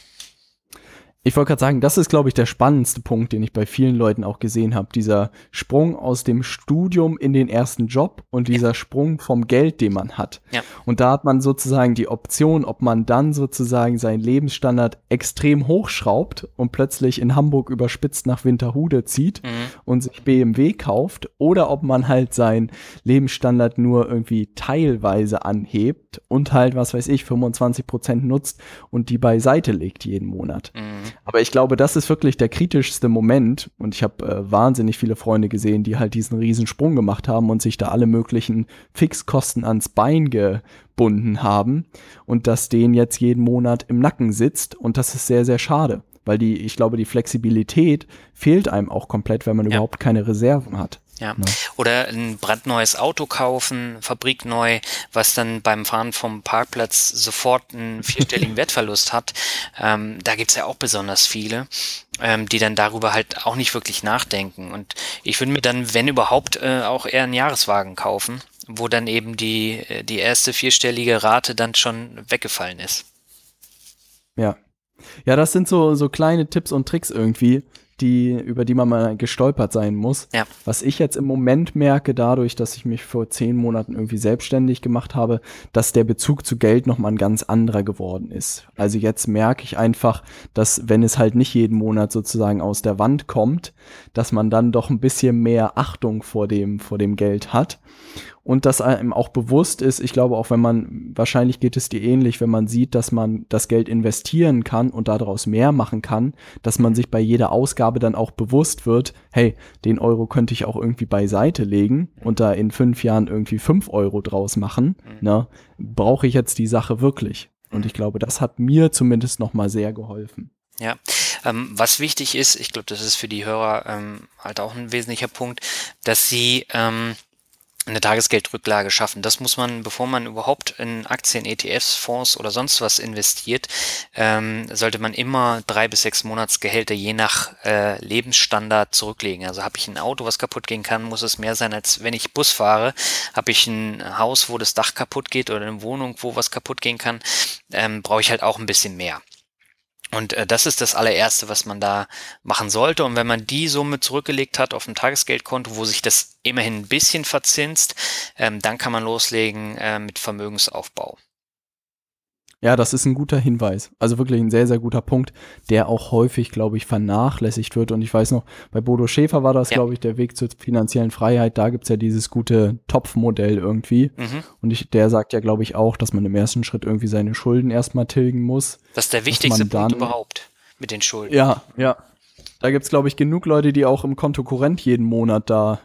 Ich wollte gerade sagen, das ist, glaube ich, der spannendste Punkt, den ich bei vielen Leuten auch gesehen habe. Dieser Sprung aus dem Studium in den ersten Job und dieser ja. Sprung vom Geld, den man hat. Ja. Und da hat man sozusagen die Option, ob man dann sozusagen seinen Lebensstandard extrem hochschraubt und plötzlich in Hamburg überspitzt nach Winterhude zieht mhm. und sich BMW kauft oder ob man halt seinen Lebensstandard nur irgendwie teilweise anhebt und halt, was weiß ich, 25 Prozent nutzt und die beiseite legt jeden Monat. Mhm. Aber ich glaube, das ist wirklich der kritischste Moment. Und ich habe äh, wahnsinnig viele Freunde gesehen, die halt diesen riesen Sprung gemacht haben und sich da alle möglichen Fixkosten ans Bein gebunden haben. Und dass denen jetzt jeden Monat im Nacken sitzt. Und das ist sehr, sehr schade. Weil die, ich glaube, die Flexibilität fehlt einem auch komplett, wenn man ja. überhaupt keine Reserven hat. Ja. Ne? Oder ein brandneues Auto kaufen, fabrikneu, was dann beim Fahren vom Parkplatz sofort einen [LAUGHS] vierstelligen Wertverlust hat. Ähm, da gibt's ja auch besonders viele, ähm, die dann darüber halt auch nicht wirklich nachdenken. Und ich würde mir dann, wenn überhaupt, äh, auch eher einen Jahreswagen kaufen, wo dann eben die, äh, die erste vierstellige Rate dann schon weggefallen ist. Ja. Ja, das sind so, so kleine Tipps und Tricks irgendwie, die, über die man mal gestolpert sein muss. Ja. Was ich jetzt im Moment merke, dadurch, dass ich mich vor zehn Monaten irgendwie selbstständig gemacht habe, dass der Bezug zu Geld nochmal ein ganz anderer geworden ist. Also jetzt merke ich einfach, dass wenn es halt nicht jeden Monat sozusagen aus der Wand kommt, dass man dann doch ein bisschen mehr Achtung vor dem, vor dem Geld hat und dass einem auch bewusst ist, ich glaube auch wenn man, wahrscheinlich geht es dir ähnlich, wenn man sieht, dass man das Geld investieren kann und daraus mehr machen kann, dass man sich bei jeder Ausgabe dann auch bewusst wird, hey, den Euro könnte ich auch irgendwie beiseite legen und da in fünf Jahren irgendwie fünf Euro draus machen, mhm. ne, brauche ich jetzt die Sache wirklich? Und ich glaube, das hat mir zumindest nochmal sehr geholfen. Ja, ähm, was wichtig ist, ich glaube, das ist für die Hörer ähm, halt auch ein wesentlicher Punkt, dass sie ähm, eine Tagesgeldrücklage schaffen. Das muss man, bevor man überhaupt in Aktien, ETFs, Fonds oder sonst was investiert, ähm, sollte man immer drei bis sechs Monatsgehälter je nach äh, Lebensstandard zurücklegen. Also habe ich ein Auto, was kaputt gehen kann, muss es mehr sein, als wenn ich Bus fahre. Habe ich ein Haus, wo das Dach kaputt geht oder eine Wohnung, wo was kaputt gehen kann, ähm, brauche ich halt auch ein bisschen mehr. Und äh, das ist das allererste, was man da machen sollte. Und wenn man die Summe zurückgelegt hat auf ein Tagesgeldkonto, wo sich das immerhin ein bisschen verzinst, ähm, dann kann man loslegen äh, mit Vermögensaufbau. Ja, das ist ein guter Hinweis. Also wirklich ein sehr, sehr guter Punkt, der auch häufig, glaube ich, vernachlässigt wird. Und ich weiß noch, bei Bodo Schäfer war das, ja. glaube ich, der Weg zur finanziellen Freiheit. Da gibt's ja dieses gute Topfmodell irgendwie. Mhm. Und ich, der sagt ja, glaube ich, auch, dass man im ersten Schritt irgendwie seine Schulden erstmal tilgen muss. Das ist der wichtigste Punkt überhaupt mit den Schulden. Ja, ja. Da gibt's glaube ich, genug Leute, die auch im Konto Kurrent jeden Monat da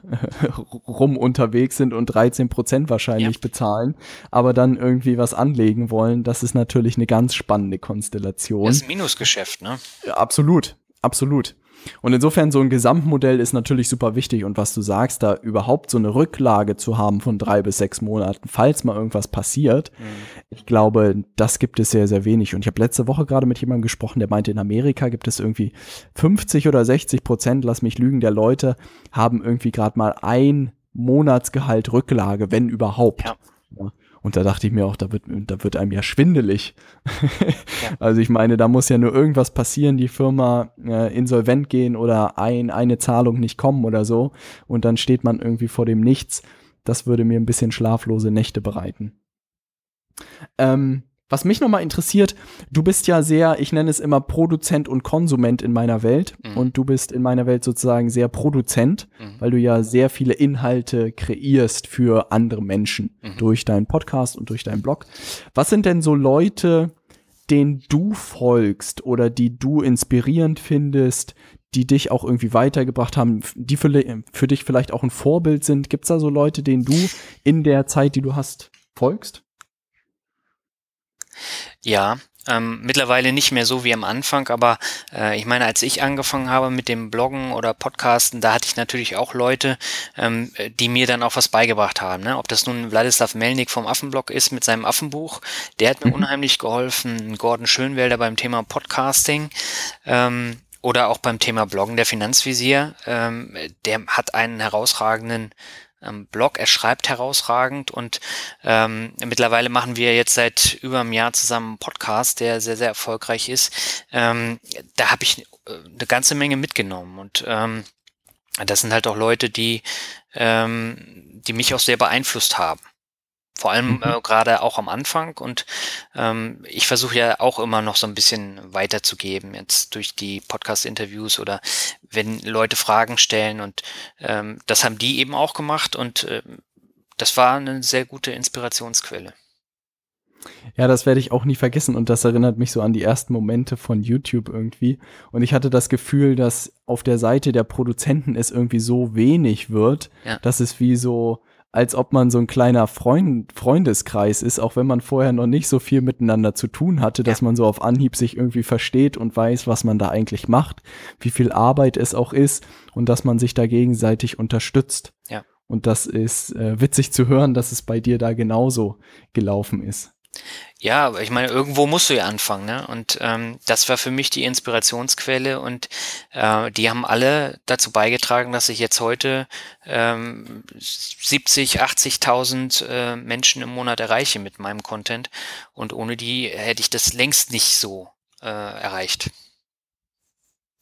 rum unterwegs sind und 13 Prozent wahrscheinlich ja. bezahlen, aber dann irgendwie was anlegen wollen. Das ist natürlich eine ganz spannende Konstellation. Das ist ein Minusgeschäft, ne? Ja, absolut, absolut. Und insofern so ein Gesamtmodell ist natürlich super wichtig und was du sagst, da überhaupt so eine Rücklage zu haben von drei bis sechs Monaten, falls mal irgendwas passiert, mhm. ich glaube, das gibt es sehr, sehr wenig. Und ich habe letzte Woche gerade mit jemandem gesprochen, der meinte, in Amerika gibt es irgendwie 50 oder 60 Prozent, lass mich lügen, der Leute haben irgendwie gerade mal ein Monatsgehalt Rücklage, wenn überhaupt. Ja. Ja. Und da dachte ich mir auch, da wird, da wird einem ja schwindelig. [LAUGHS] ja. Also ich meine, da muss ja nur irgendwas passieren, die Firma äh, insolvent gehen oder ein, eine Zahlung nicht kommen oder so. Und dann steht man irgendwie vor dem Nichts. Das würde mir ein bisschen schlaflose Nächte bereiten. Ähm, was mich nochmal interessiert, du bist ja sehr, ich nenne es immer Produzent und Konsument in meiner Welt mhm. und du bist in meiner Welt sozusagen sehr Produzent, mhm. weil du ja sehr viele Inhalte kreierst für andere Menschen mhm. durch deinen Podcast und durch deinen Blog. Was sind denn so Leute, denen du folgst oder die du inspirierend findest, die dich auch irgendwie weitergebracht haben, die für, für dich vielleicht auch ein Vorbild sind? Gibt es da so Leute, denen du in der Zeit, die du hast, folgst? Ja, ähm, mittlerweile nicht mehr so wie am Anfang, aber äh, ich meine, als ich angefangen habe mit dem Bloggen oder Podcasten, da hatte ich natürlich auch Leute, ähm, die mir dann auch was beigebracht haben. Ne? Ob das nun Wladislav Melnik vom Affenblog ist mit seinem Affenbuch, der hat mir mhm. unheimlich geholfen. Gordon Schönwelder beim Thema Podcasting. Ähm, oder auch beim Thema Bloggen der Finanzvisier, ähm, der hat einen herausragenden ähm, Blog. Er schreibt herausragend und ähm, mittlerweile machen wir jetzt seit über einem Jahr zusammen einen Podcast, der sehr, sehr erfolgreich ist. Ähm, da habe ich äh, eine ganze Menge mitgenommen und ähm, das sind halt auch Leute, die, ähm, die mich auch sehr beeinflusst haben. Vor allem mhm. äh, gerade auch am Anfang. Und ähm, ich versuche ja auch immer noch so ein bisschen weiterzugeben, jetzt durch die Podcast-Interviews oder wenn Leute Fragen stellen. Und ähm, das haben die eben auch gemacht. Und äh, das war eine sehr gute Inspirationsquelle. Ja, das werde ich auch nie vergessen und das erinnert mich so an die ersten Momente von YouTube irgendwie. Und ich hatte das Gefühl, dass auf der Seite der Produzenten es irgendwie so wenig wird, ja. dass es wie so, als ob man so ein kleiner Freund, Freundeskreis ist, auch wenn man vorher noch nicht so viel miteinander zu tun hatte, dass man so auf Anhieb sich irgendwie versteht und weiß, was man da eigentlich macht, wie viel Arbeit es auch ist und dass man sich da gegenseitig unterstützt. Ja. Und das ist äh, witzig zu hören, dass es bei dir da genauso gelaufen ist. Ja, aber ich meine, irgendwo musst du ja anfangen, ne? Und ähm, das war für mich die Inspirationsquelle und äh, die haben alle dazu beigetragen, dass ich jetzt heute ähm, 70, 80.000 äh, Menschen im Monat erreiche mit meinem Content und ohne die hätte ich das längst nicht so äh, erreicht.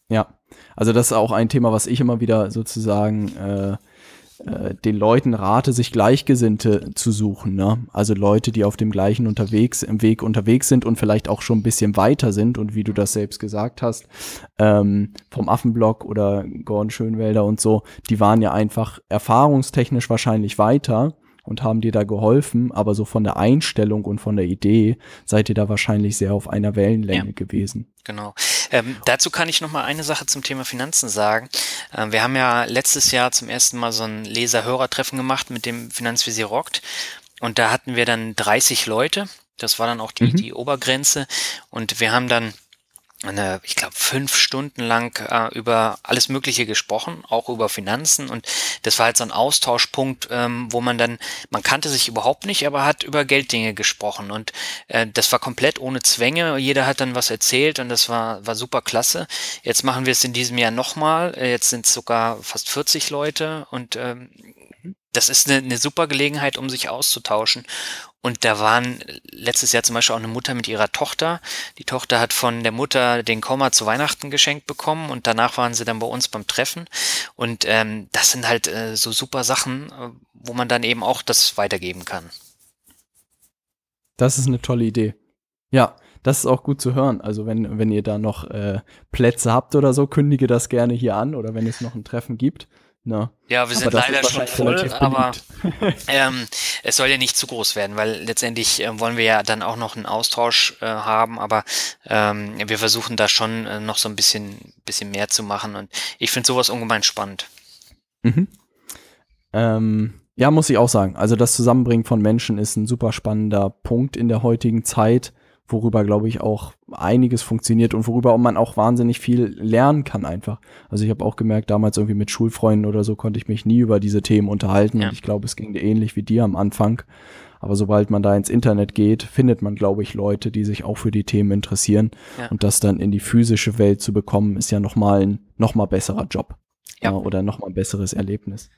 Ja, also das ist auch ein Thema, was ich immer wieder sozusagen äh, äh, den Leuten rate, sich Gleichgesinnte zu suchen. Ne? Also Leute, die auf dem gleichen unterwegs, im Weg unterwegs sind und vielleicht auch schon ein bisschen weiter sind und wie du das selbst gesagt hast, ähm, vom Affenblock oder Gordon Schönwälder und so, die waren ja einfach erfahrungstechnisch wahrscheinlich weiter und haben dir da geholfen, aber so von der Einstellung und von der Idee seid ihr da wahrscheinlich sehr auf einer Wellenlänge ja, gewesen. Genau. Ähm, dazu kann ich noch mal eine Sache zum Thema Finanzen sagen. Ähm, wir haben ja letztes Jahr zum ersten Mal so ein Leser-Hörer-Treffen gemacht mit dem Finanzvisier Rockt und da hatten wir dann 30 Leute. Das war dann auch die, mhm. die Obergrenze und wir haben dann eine, ich glaube, fünf Stunden lang äh, über alles Mögliche gesprochen, auch über Finanzen. Und das war halt so ein Austauschpunkt, ähm, wo man dann, man kannte sich überhaupt nicht, aber hat über Gelddinge gesprochen. Und äh, das war komplett ohne Zwänge. Jeder hat dann was erzählt und das war, war super klasse. Jetzt machen wir es in diesem Jahr nochmal. Äh, jetzt sind es sogar fast 40 Leute und ähm, das ist eine, eine super Gelegenheit, um sich auszutauschen. Und da waren letztes Jahr zum Beispiel auch eine Mutter mit ihrer Tochter. Die Tochter hat von der Mutter den Komma zu Weihnachten geschenkt bekommen und danach waren sie dann bei uns beim Treffen. Und ähm, das sind halt äh, so super Sachen, äh, wo man dann eben auch das weitergeben kann. Das ist eine tolle Idee. Ja, das ist auch gut zu hören. Also wenn, wenn ihr da noch äh, Plätze habt oder so, kündige das gerne hier an oder wenn es noch ein Treffen gibt. Na. Ja, wir sind leider schon voll, aber [LAUGHS] ähm, es soll ja nicht zu groß werden, weil letztendlich äh, wollen wir ja dann auch noch einen Austausch äh, haben, aber ähm, wir versuchen da schon äh, noch so ein bisschen, bisschen mehr zu machen und ich finde sowas ungemein spannend. Mhm. Ähm, ja, muss ich auch sagen. Also das Zusammenbringen von Menschen ist ein super spannender Punkt in der heutigen Zeit worüber, glaube ich, auch einiges funktioniert und worüber man auch wahnsinnig viel lernen kann einfach. Also ich habe auch gemerkt, damals irgendwie mit Schulfreunden oder so konnte ich mich nie über diese Themen unterhalten ja. und ich glaube, es ging ähnlich wie dir am Anfang. Aber sobald man da ins Internet geht, findet man, glaube ich, Leute, die sich auch für die Themen interessieren. Ja. Und das dann in die physische Welt zu bekommen, ist ja nochmal ein nochmal besserer Job. Ja. Oder nochmal ein besseres Erlebnis.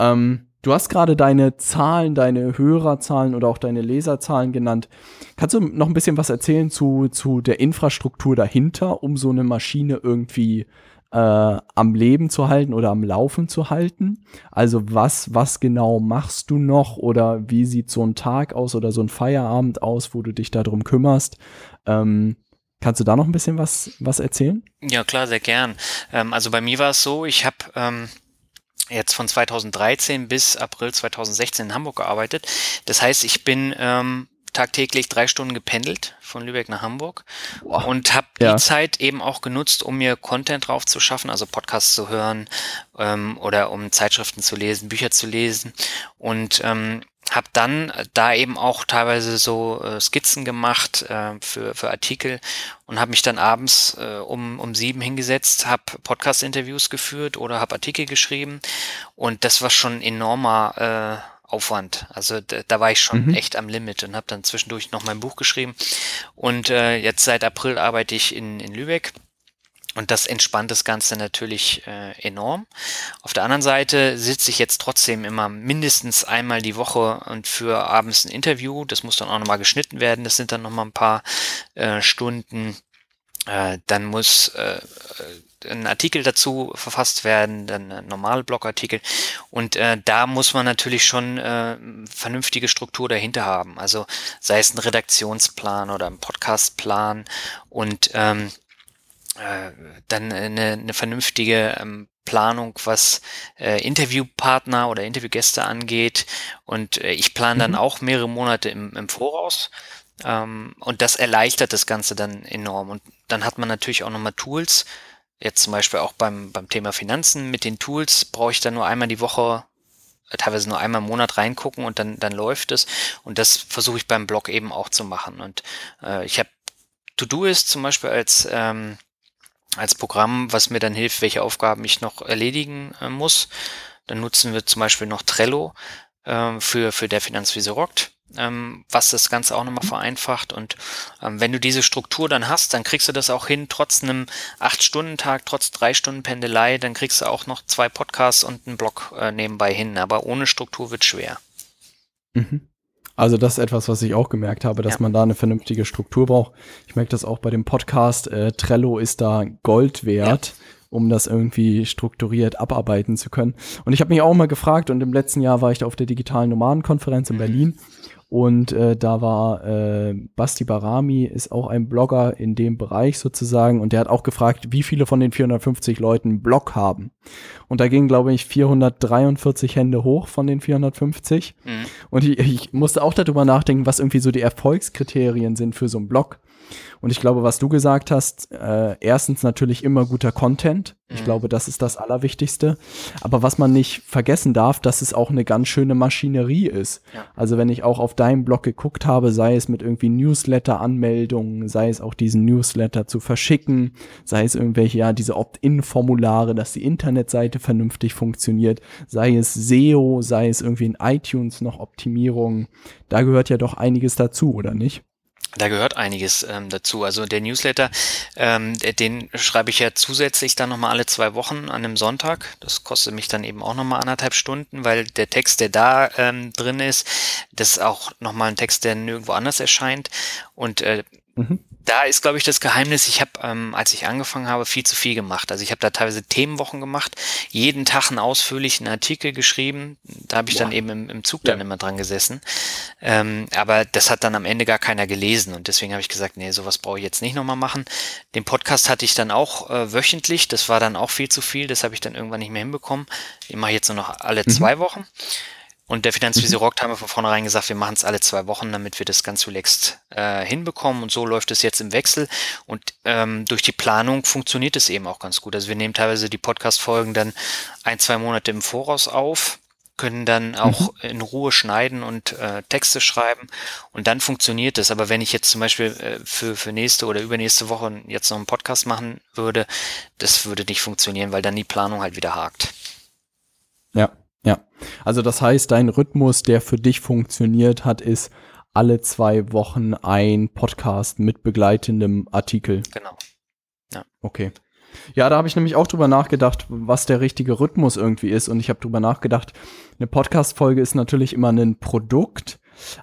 Ähm, Du hast gerade deine Zahlen, deine Hörerzahlen oder auch deine Leserzahlen genannt. Kannst du noch ein bisschen was erzählen zu, zu der Infrastruktur dahinter, um so eine Maschine irgendwie äh, am Leben zu halten oder am Laufen zu halten? Also was, was genau machst du noch oder wie sieht so ein Tag aus oder so ein Feierabend aus, wo du dich darum kümmerst? Ähm, Kannst du da noch ein bisschen was, was erzählen? Ja, klar, sehr gern. Ähm, also bei mir war es so, ich habe ähm, jetzt von 2013 bis April 2016 in Hamburg gearbeitet. Das heißt, ich bin ähm, tagtäglich drei Stunden gependelt von Lübeck nach Hamburg wow. und habe ja. die Zeit eben auch genutzt, um mir Content drauf zu schaffen, also Podcasts zu hören ähm, oder um Zeitschriften zu lesen, Bücher zu lesen und ähm, habe dann da eben auch teilweise so äh, Skizzen gemacht äh, für, für Artikel und habe mich dann abends äh, um, um sieben hingesetzt, habe Podcast-Interviews geführt oder habe Artikel geschrieben und das war schon enormer äh, Aufwand. Also da, da war ich schon mhm. echt am Limit und habe dann zwischendurch noch mein Buch geschrieben. Und äh, jetzt seit April arbeite ich in, in Lübeck. Und das entspannt das Ganze natürlich äh, enorm. Auf der anderen Seite sitze ich jetzt trotzdem immer mindestens einmal die Woche und für abends ein Interview. Das muss dann auch nochmal geschnitten werden. Das sind dann nochmal ein paar äh, Stunden. Äh, dann muss äh, ein Artikel dazu verfasst werden, dann ein normale Blogartikel. Und äh, da muss man natürlich schon äh, vernünftige Struktur dahinter haben. Also sei es ein Redaktionsplan oder ein Podcastplan und ähm, äh, dann eine, eine vernünftige ähm, Planung, was äh, Interviewpartner oder Interviewgäste angeht. Und äh, ich plane dann mhm. auch mehrere Monate im, im Voraus. Ähm, und das erleichtert das Ganze dann enorm. Und dann hat man natürlich auch nochmal Tools, Jetzt zum Beispiel auch beim, beim Thema Finanzen mit den Tools brauche ich dann nur einmal die Woche, äh, teilweise nur einmal im Monat reingucken und dann, dann läuft es. Und das versuche ich beim Blog eben auch zu machen. Und äh, ich habe To-Do-Ist zum Beispiel als, ähm, als Programm, was mir dann hilft, welche Aufgaben ich noch erledigen äh, muss. Dann nutzen wir zum Beispiel noch Trello äh, für, für der Finanzwiese rockt ähm, was das Ganze auch nochmal vereinfacht. Und ähm, wenn du diese Struktur dann hast, dann kriegst du das auch hin, trotz einem 8-Stunden-Tag, trotz 3 Stunden Pendelei, dann kriegst du auch noch zwei Podcasts und einen Blog äh, nebenbei hin. Aber ohne Struktur wird schwer. Mhm. Also das ist etwas, was ich auch gemerkt habe, dass ja. man da eine vernünftige Struktur braucht. Ich merke das auch bei dem Podcast. Äh, Trello ist da Gold wert. Ja um das irgendwie strukturiert abarbeiten zu können. Und ich habe mich auch mal gefragt, und im letzten Jahr war ich da auf der digitalen Nomadenkonferenz in mhm. Berlin und äh, da war äh, Basti Barami, ist auch ein Blogger in dem Bereich sozusagen. Und der hat auch gefragt, wie viele von den 450 Leuten einen Blog haben. Und da gingen, glaube ich, 443 Hände hoch von den 450. Mhm. Und ich, ich musste auch darüber nachdenken, was irgendwie so die Erfolgskriterien sind für so einen Blog. Und ich glaube, was du gesagt hast, äh, erstens natürlich immer guter Content. Ich mhm. glaube, das ist das Allerwichtigste. Aber was man nicht vergessen darf, dass es auch eine ganz schöne Maschinerie ist. Ja. Also wenn ich auch auf deinem Blog geguckt habe, sei es mit irgendwie Newsletter-Anmeldungen, sei es auch diesen Newsletter zu verschicken, sei es irgendwelche, ja, diese Opt-in-Formulare, dass die Internetseite vernünftig funktioniert, sei es SEO, sei es irgendwie in iTunes noch Optimierung. Da gehört ja doch einiges dazu, oder nicht? Da gehört einiges ähm, dazu. Also der Newsletter, ähm, den schreibe ich ja zusätzlich dann nochmal alle zwei Wochen an einem Sonntag. Das kostet mich dann eben auch nochmal anderthalb Stunden, weil der Text, der da ähm, drin ist, das ist auch nochmal ein Text, der nirgendwo anders erscheint. Und äh, mhm da ist, glaube ich, das Geheimnis. Ich habe, ähm, als ich angefangen habe, viel zu viel gemacht. Also ich habe da teilweise Themenwochen gemacht, jeden Tag einen ausführlichen Artikel geschrieben. Da habe ich ja. dann eben im, im Zug dann ja. immer dran gesessen. Ähm, aber das hat dann am Ende gar keiner gelesen und deswegen habe ich gesagt, nee, sowas brauche ich jetzt nicht nochmal machen. Den Podcast hatte ich dann auch äh, wöchentlich. Das war dann auch viel zu viel. Das habe ich dann irgendwann nicht mehr hinbekommen. Den mache ich jetzt nur noch alle mhm. zwei Wochen. Und der Finanzvisier mhm. Rockt haben wir von vornherein gesagt, wir machen es alle zwei Wochen, damit wir das ganz relaxed äh, hinbekommen. Und so läuft es jetzt im Wechsel. Und ähm, durch die Planung funktioniert es eben auch ganz gut. Also wir nehmen teilweise die Podcast-Folgen dann ein, zwei Monate im Voraus auf, können dann auch mhm. in Ruhe schneiden und äh, Texte schreiben. Und dann funktioniert es. Aber wenn ich jetzt zum Beispiel äh, für, für nächste oder übernächste Woche jetzt noch einen Podcast machen würde, das würde nicht funktionieren, weil dann die Planung halt wieder hakt. Ja, ja, also das heißt, dein Rhythmus, der für dich funktioniert hat, ist alle zwei Wochen ein Podcast mit begleitendem Artikel. Genau. Ja. Okay. Ja, da habe ich nämlich auch drüber nachgedacht, was der richtige Rhythmus irgendwie ist. Und ich habe drüber nachgedacht, eine Podcast-Folge ist natürlich immer ein Produkt,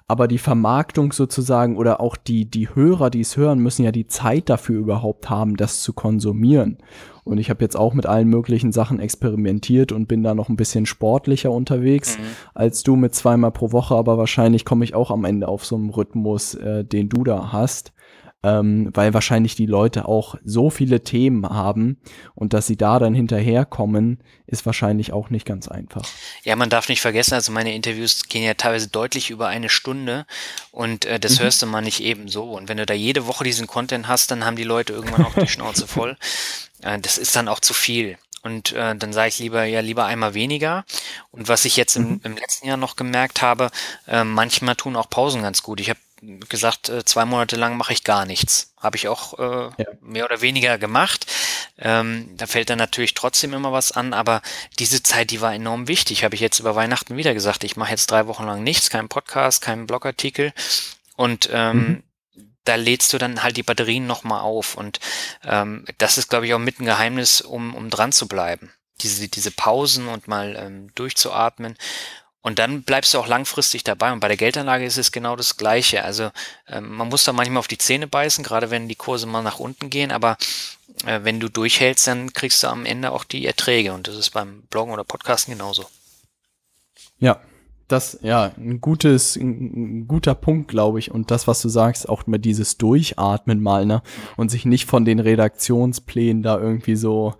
aber die Vermarktung sozusagen oder auch die, die Hörer, die es hören, müssen ja die Zeit dafür überhaupt haben, das zu konsumieren. Und ich habe jetzt auch mit allen möglichen Sachen experimentiert und bin da noch ein bisschen sportlicher unterwegs mhm. als du mit zweimal pro Woche, aber wahrscheinlich komme ich auch am Ende auf so einen Rhythmus, äh, den du da hast ähm, weil wahrscheinlich die Leute auch so viele Themen haben und dass sie da dann hinterherkommen, ist wahrscheinlich auch nicht ganz einfach. Ja, man darf nicht vergessen, also meine Interviews gehen ja teilweise deutlich über eine Stunde und äh, das mhm. hörst du mal nicht eben so. Und wenn du da jede Woche diesen Content hast, dann haben die Leute irgendwann auch die [LAUGHS] Schnauze voll. Äh, das ist dann auch zu viel. Und äh, dann sage ich lieber, ja, lieber einmal weniger. Und was ich jetzt im, mhm. im letzten Jahr noch gemerkt habe, äh, manchmal tun auch Pausen ganz gut. Ich habe gesagt, äh, zwei Monate lang mache ich gar nichts. Habe ich auch äh, ja. mehr oder weniger gemacht. Ähm, da fällt dann natürlich trotzdem immer was an, aber diese Zeit, die war enorm wichtig. Habe ich jetzt über Weihnachten wieder gesagt. Ich mache jetzt drei Wochen lang nichts, keinen Podcast, keinen Blogartikel. Und ähm, mhm. da lädst du dann halt die Batterien nochmal auf. Und ähm, das ist, glaube ich, auch mit ein Geheimnis, um, um dran zu bleiben. Diese, diese Pausen und mal ähm, durchzuatmen. Und dann bleibst du auch langfristig dabei. Und bei der Geldanlage ist es genau das Gleiche. Also äh, man muss da manchmal auf die Zähne beißen, gerade wenn die Kurse mal nach unten gehen. Aber äh, wenn du durchhältst, dann kriegst du am Ende auch die Erträge. Und das ist beim Bloggen oder Podcasten genauso. Ja, das, ja, ein gutes, ein guter Punkt, glaube ich. Und das, was du sagst, auch mal dieses Durchatmen mal, ne? Und sich nicht von den Redaktionsplänen da irgendwie so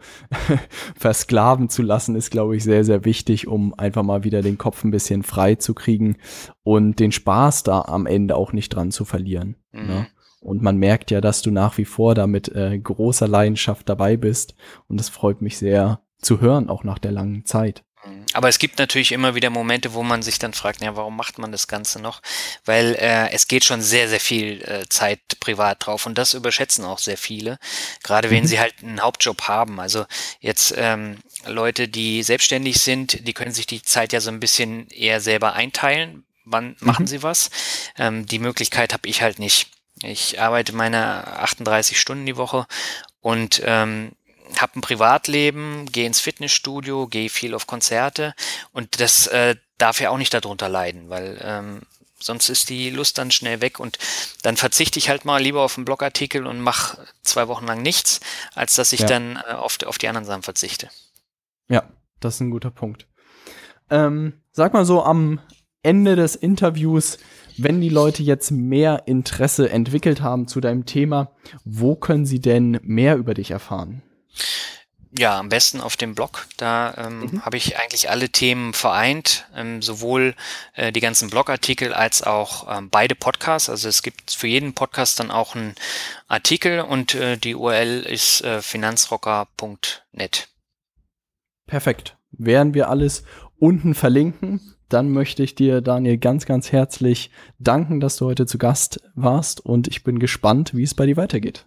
[LAUGHS] versklaven zu lassen, ist, glaube ich, sehr, sehr wichtig, um einfach mal wieder den Kopf ein bisschen frei zu kriegen und den Spaß da am Ende auch nicht dran zu verlieren. Mhm. Ne? Und man merkt ja, dass du nach wie vor da mit äh, großer Leidenschaft dabei bist. Und das freut mich sehr zu hören, auch nach der langen Zeit. Aber es gibt natürlich immer wieder Momente, wo man sich dann fragt, ja, warum macht man das Ganze noch? Weil äh, es geht schon sehr, sehr viel äh, Zeit privat drauf und das überschätzen auch sehr viele, gerade wenn mhm. sie halt einen Hauptjob haben. Also jetzt ähm, Leute, die selbstständig sind, die können sich die Zeit ja so ein bisschen eher selber einteilen. Wann machen mhm. sie was? Ähm, die Möglichkeit habe ich halt nicht. Ich arbeite meine 38 Stunden die Woche und ähm, habe ein Privatleben, gehe ins Fitnessstudio, gehe viel auf Konzerte und das äh, darf ja auch nicht darunter leiden, weil ähm, sonst ist die Lust dann schnell weg und dann verzichte ich halt mal lieber auf einen Blogartikel und mache zwei Wochen lang nichts, als dass ich ja. dann äh, auf, auf die anderen Sachen verzichte. Ja, das ist ein guter Punkt. Ähm, sag mal so am Ende des Interviews, wenn die Leute jetzt mehr Interesse entwickelt haben zu deinem Thema, wo können sie denn mehr über dich erfahren? Ja, am besten auf dem Blog. Da ähm, mhm. habe ich eigentlich alle Themen vereint, ähm, sowohl äh, die ganzen Blogartikel als auch ähm, beide Podcasts. Also es gibt für jeden Podcast dann auch einen Artikel und äh, die URL ist äh, finanzrocker.net. Perfekt. Werden wir alles unten verlinken. Dann möchte ich dir, Daniel, ganz, ganz herzlich danken, dass du heute zu Gast warst und ich bin gespannt, wie es bei dir weitergeht.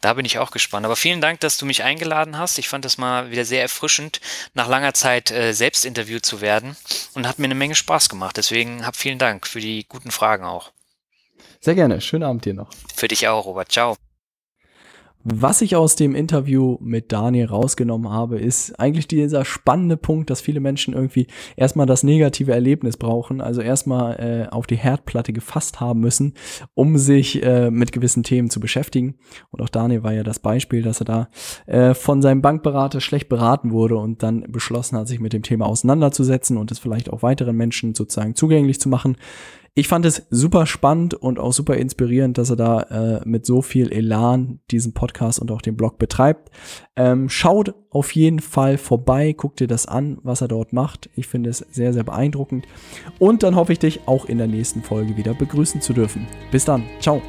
Da bin ich auch gespannt. Aber vielen Dank, dass du mich eingeladen hast. Ich fand das mal wieder sehr erfrischend, nach langer Zeit äh, selbst interviewt zu werden und hat mir eine Menge Spaß gemacht. Deswegen hab vielen Dank für die guten Fragen auch. Sehr gerne. Schönen Abend dir noch. Für dich auch, Robert. Ciao. Was ich aus dem Interview mit Daniel rausgenommen habe, ist eigentlich dieser spannende Punkt, dass viele Menschen irgendwie erstmal das negative Erlebnis brauchen, also erstmal äh, auf die Herdplatte gefasst haben müssen, um sich äh, mit gewissen Themen zu beschäftigen. Und auch Daniel war ja das Beispiel, dass er da äh, von seinem Bankberater schlecht beraten wurde und dann beschlossen hat, sich mit dem Thema auseinanderzusetzen und es vielleicht auch weiteren Menschen sozusagen zugänglich zu machen. Ich fand es super spannend und auch super inspirierend, dass er da äh, mit so viel Elan diesen Podcast und auch den Blog betreibt. Ähm, schaut auf jeden Fall vorbei, guckt dir das an, was er dort macht. Ich finde es sehr, sehr beeindruckend. Und dann hoffe ich dich auch in der nächsten Folge wieder begrüßen zu dürfen. Bis dann. Ciao.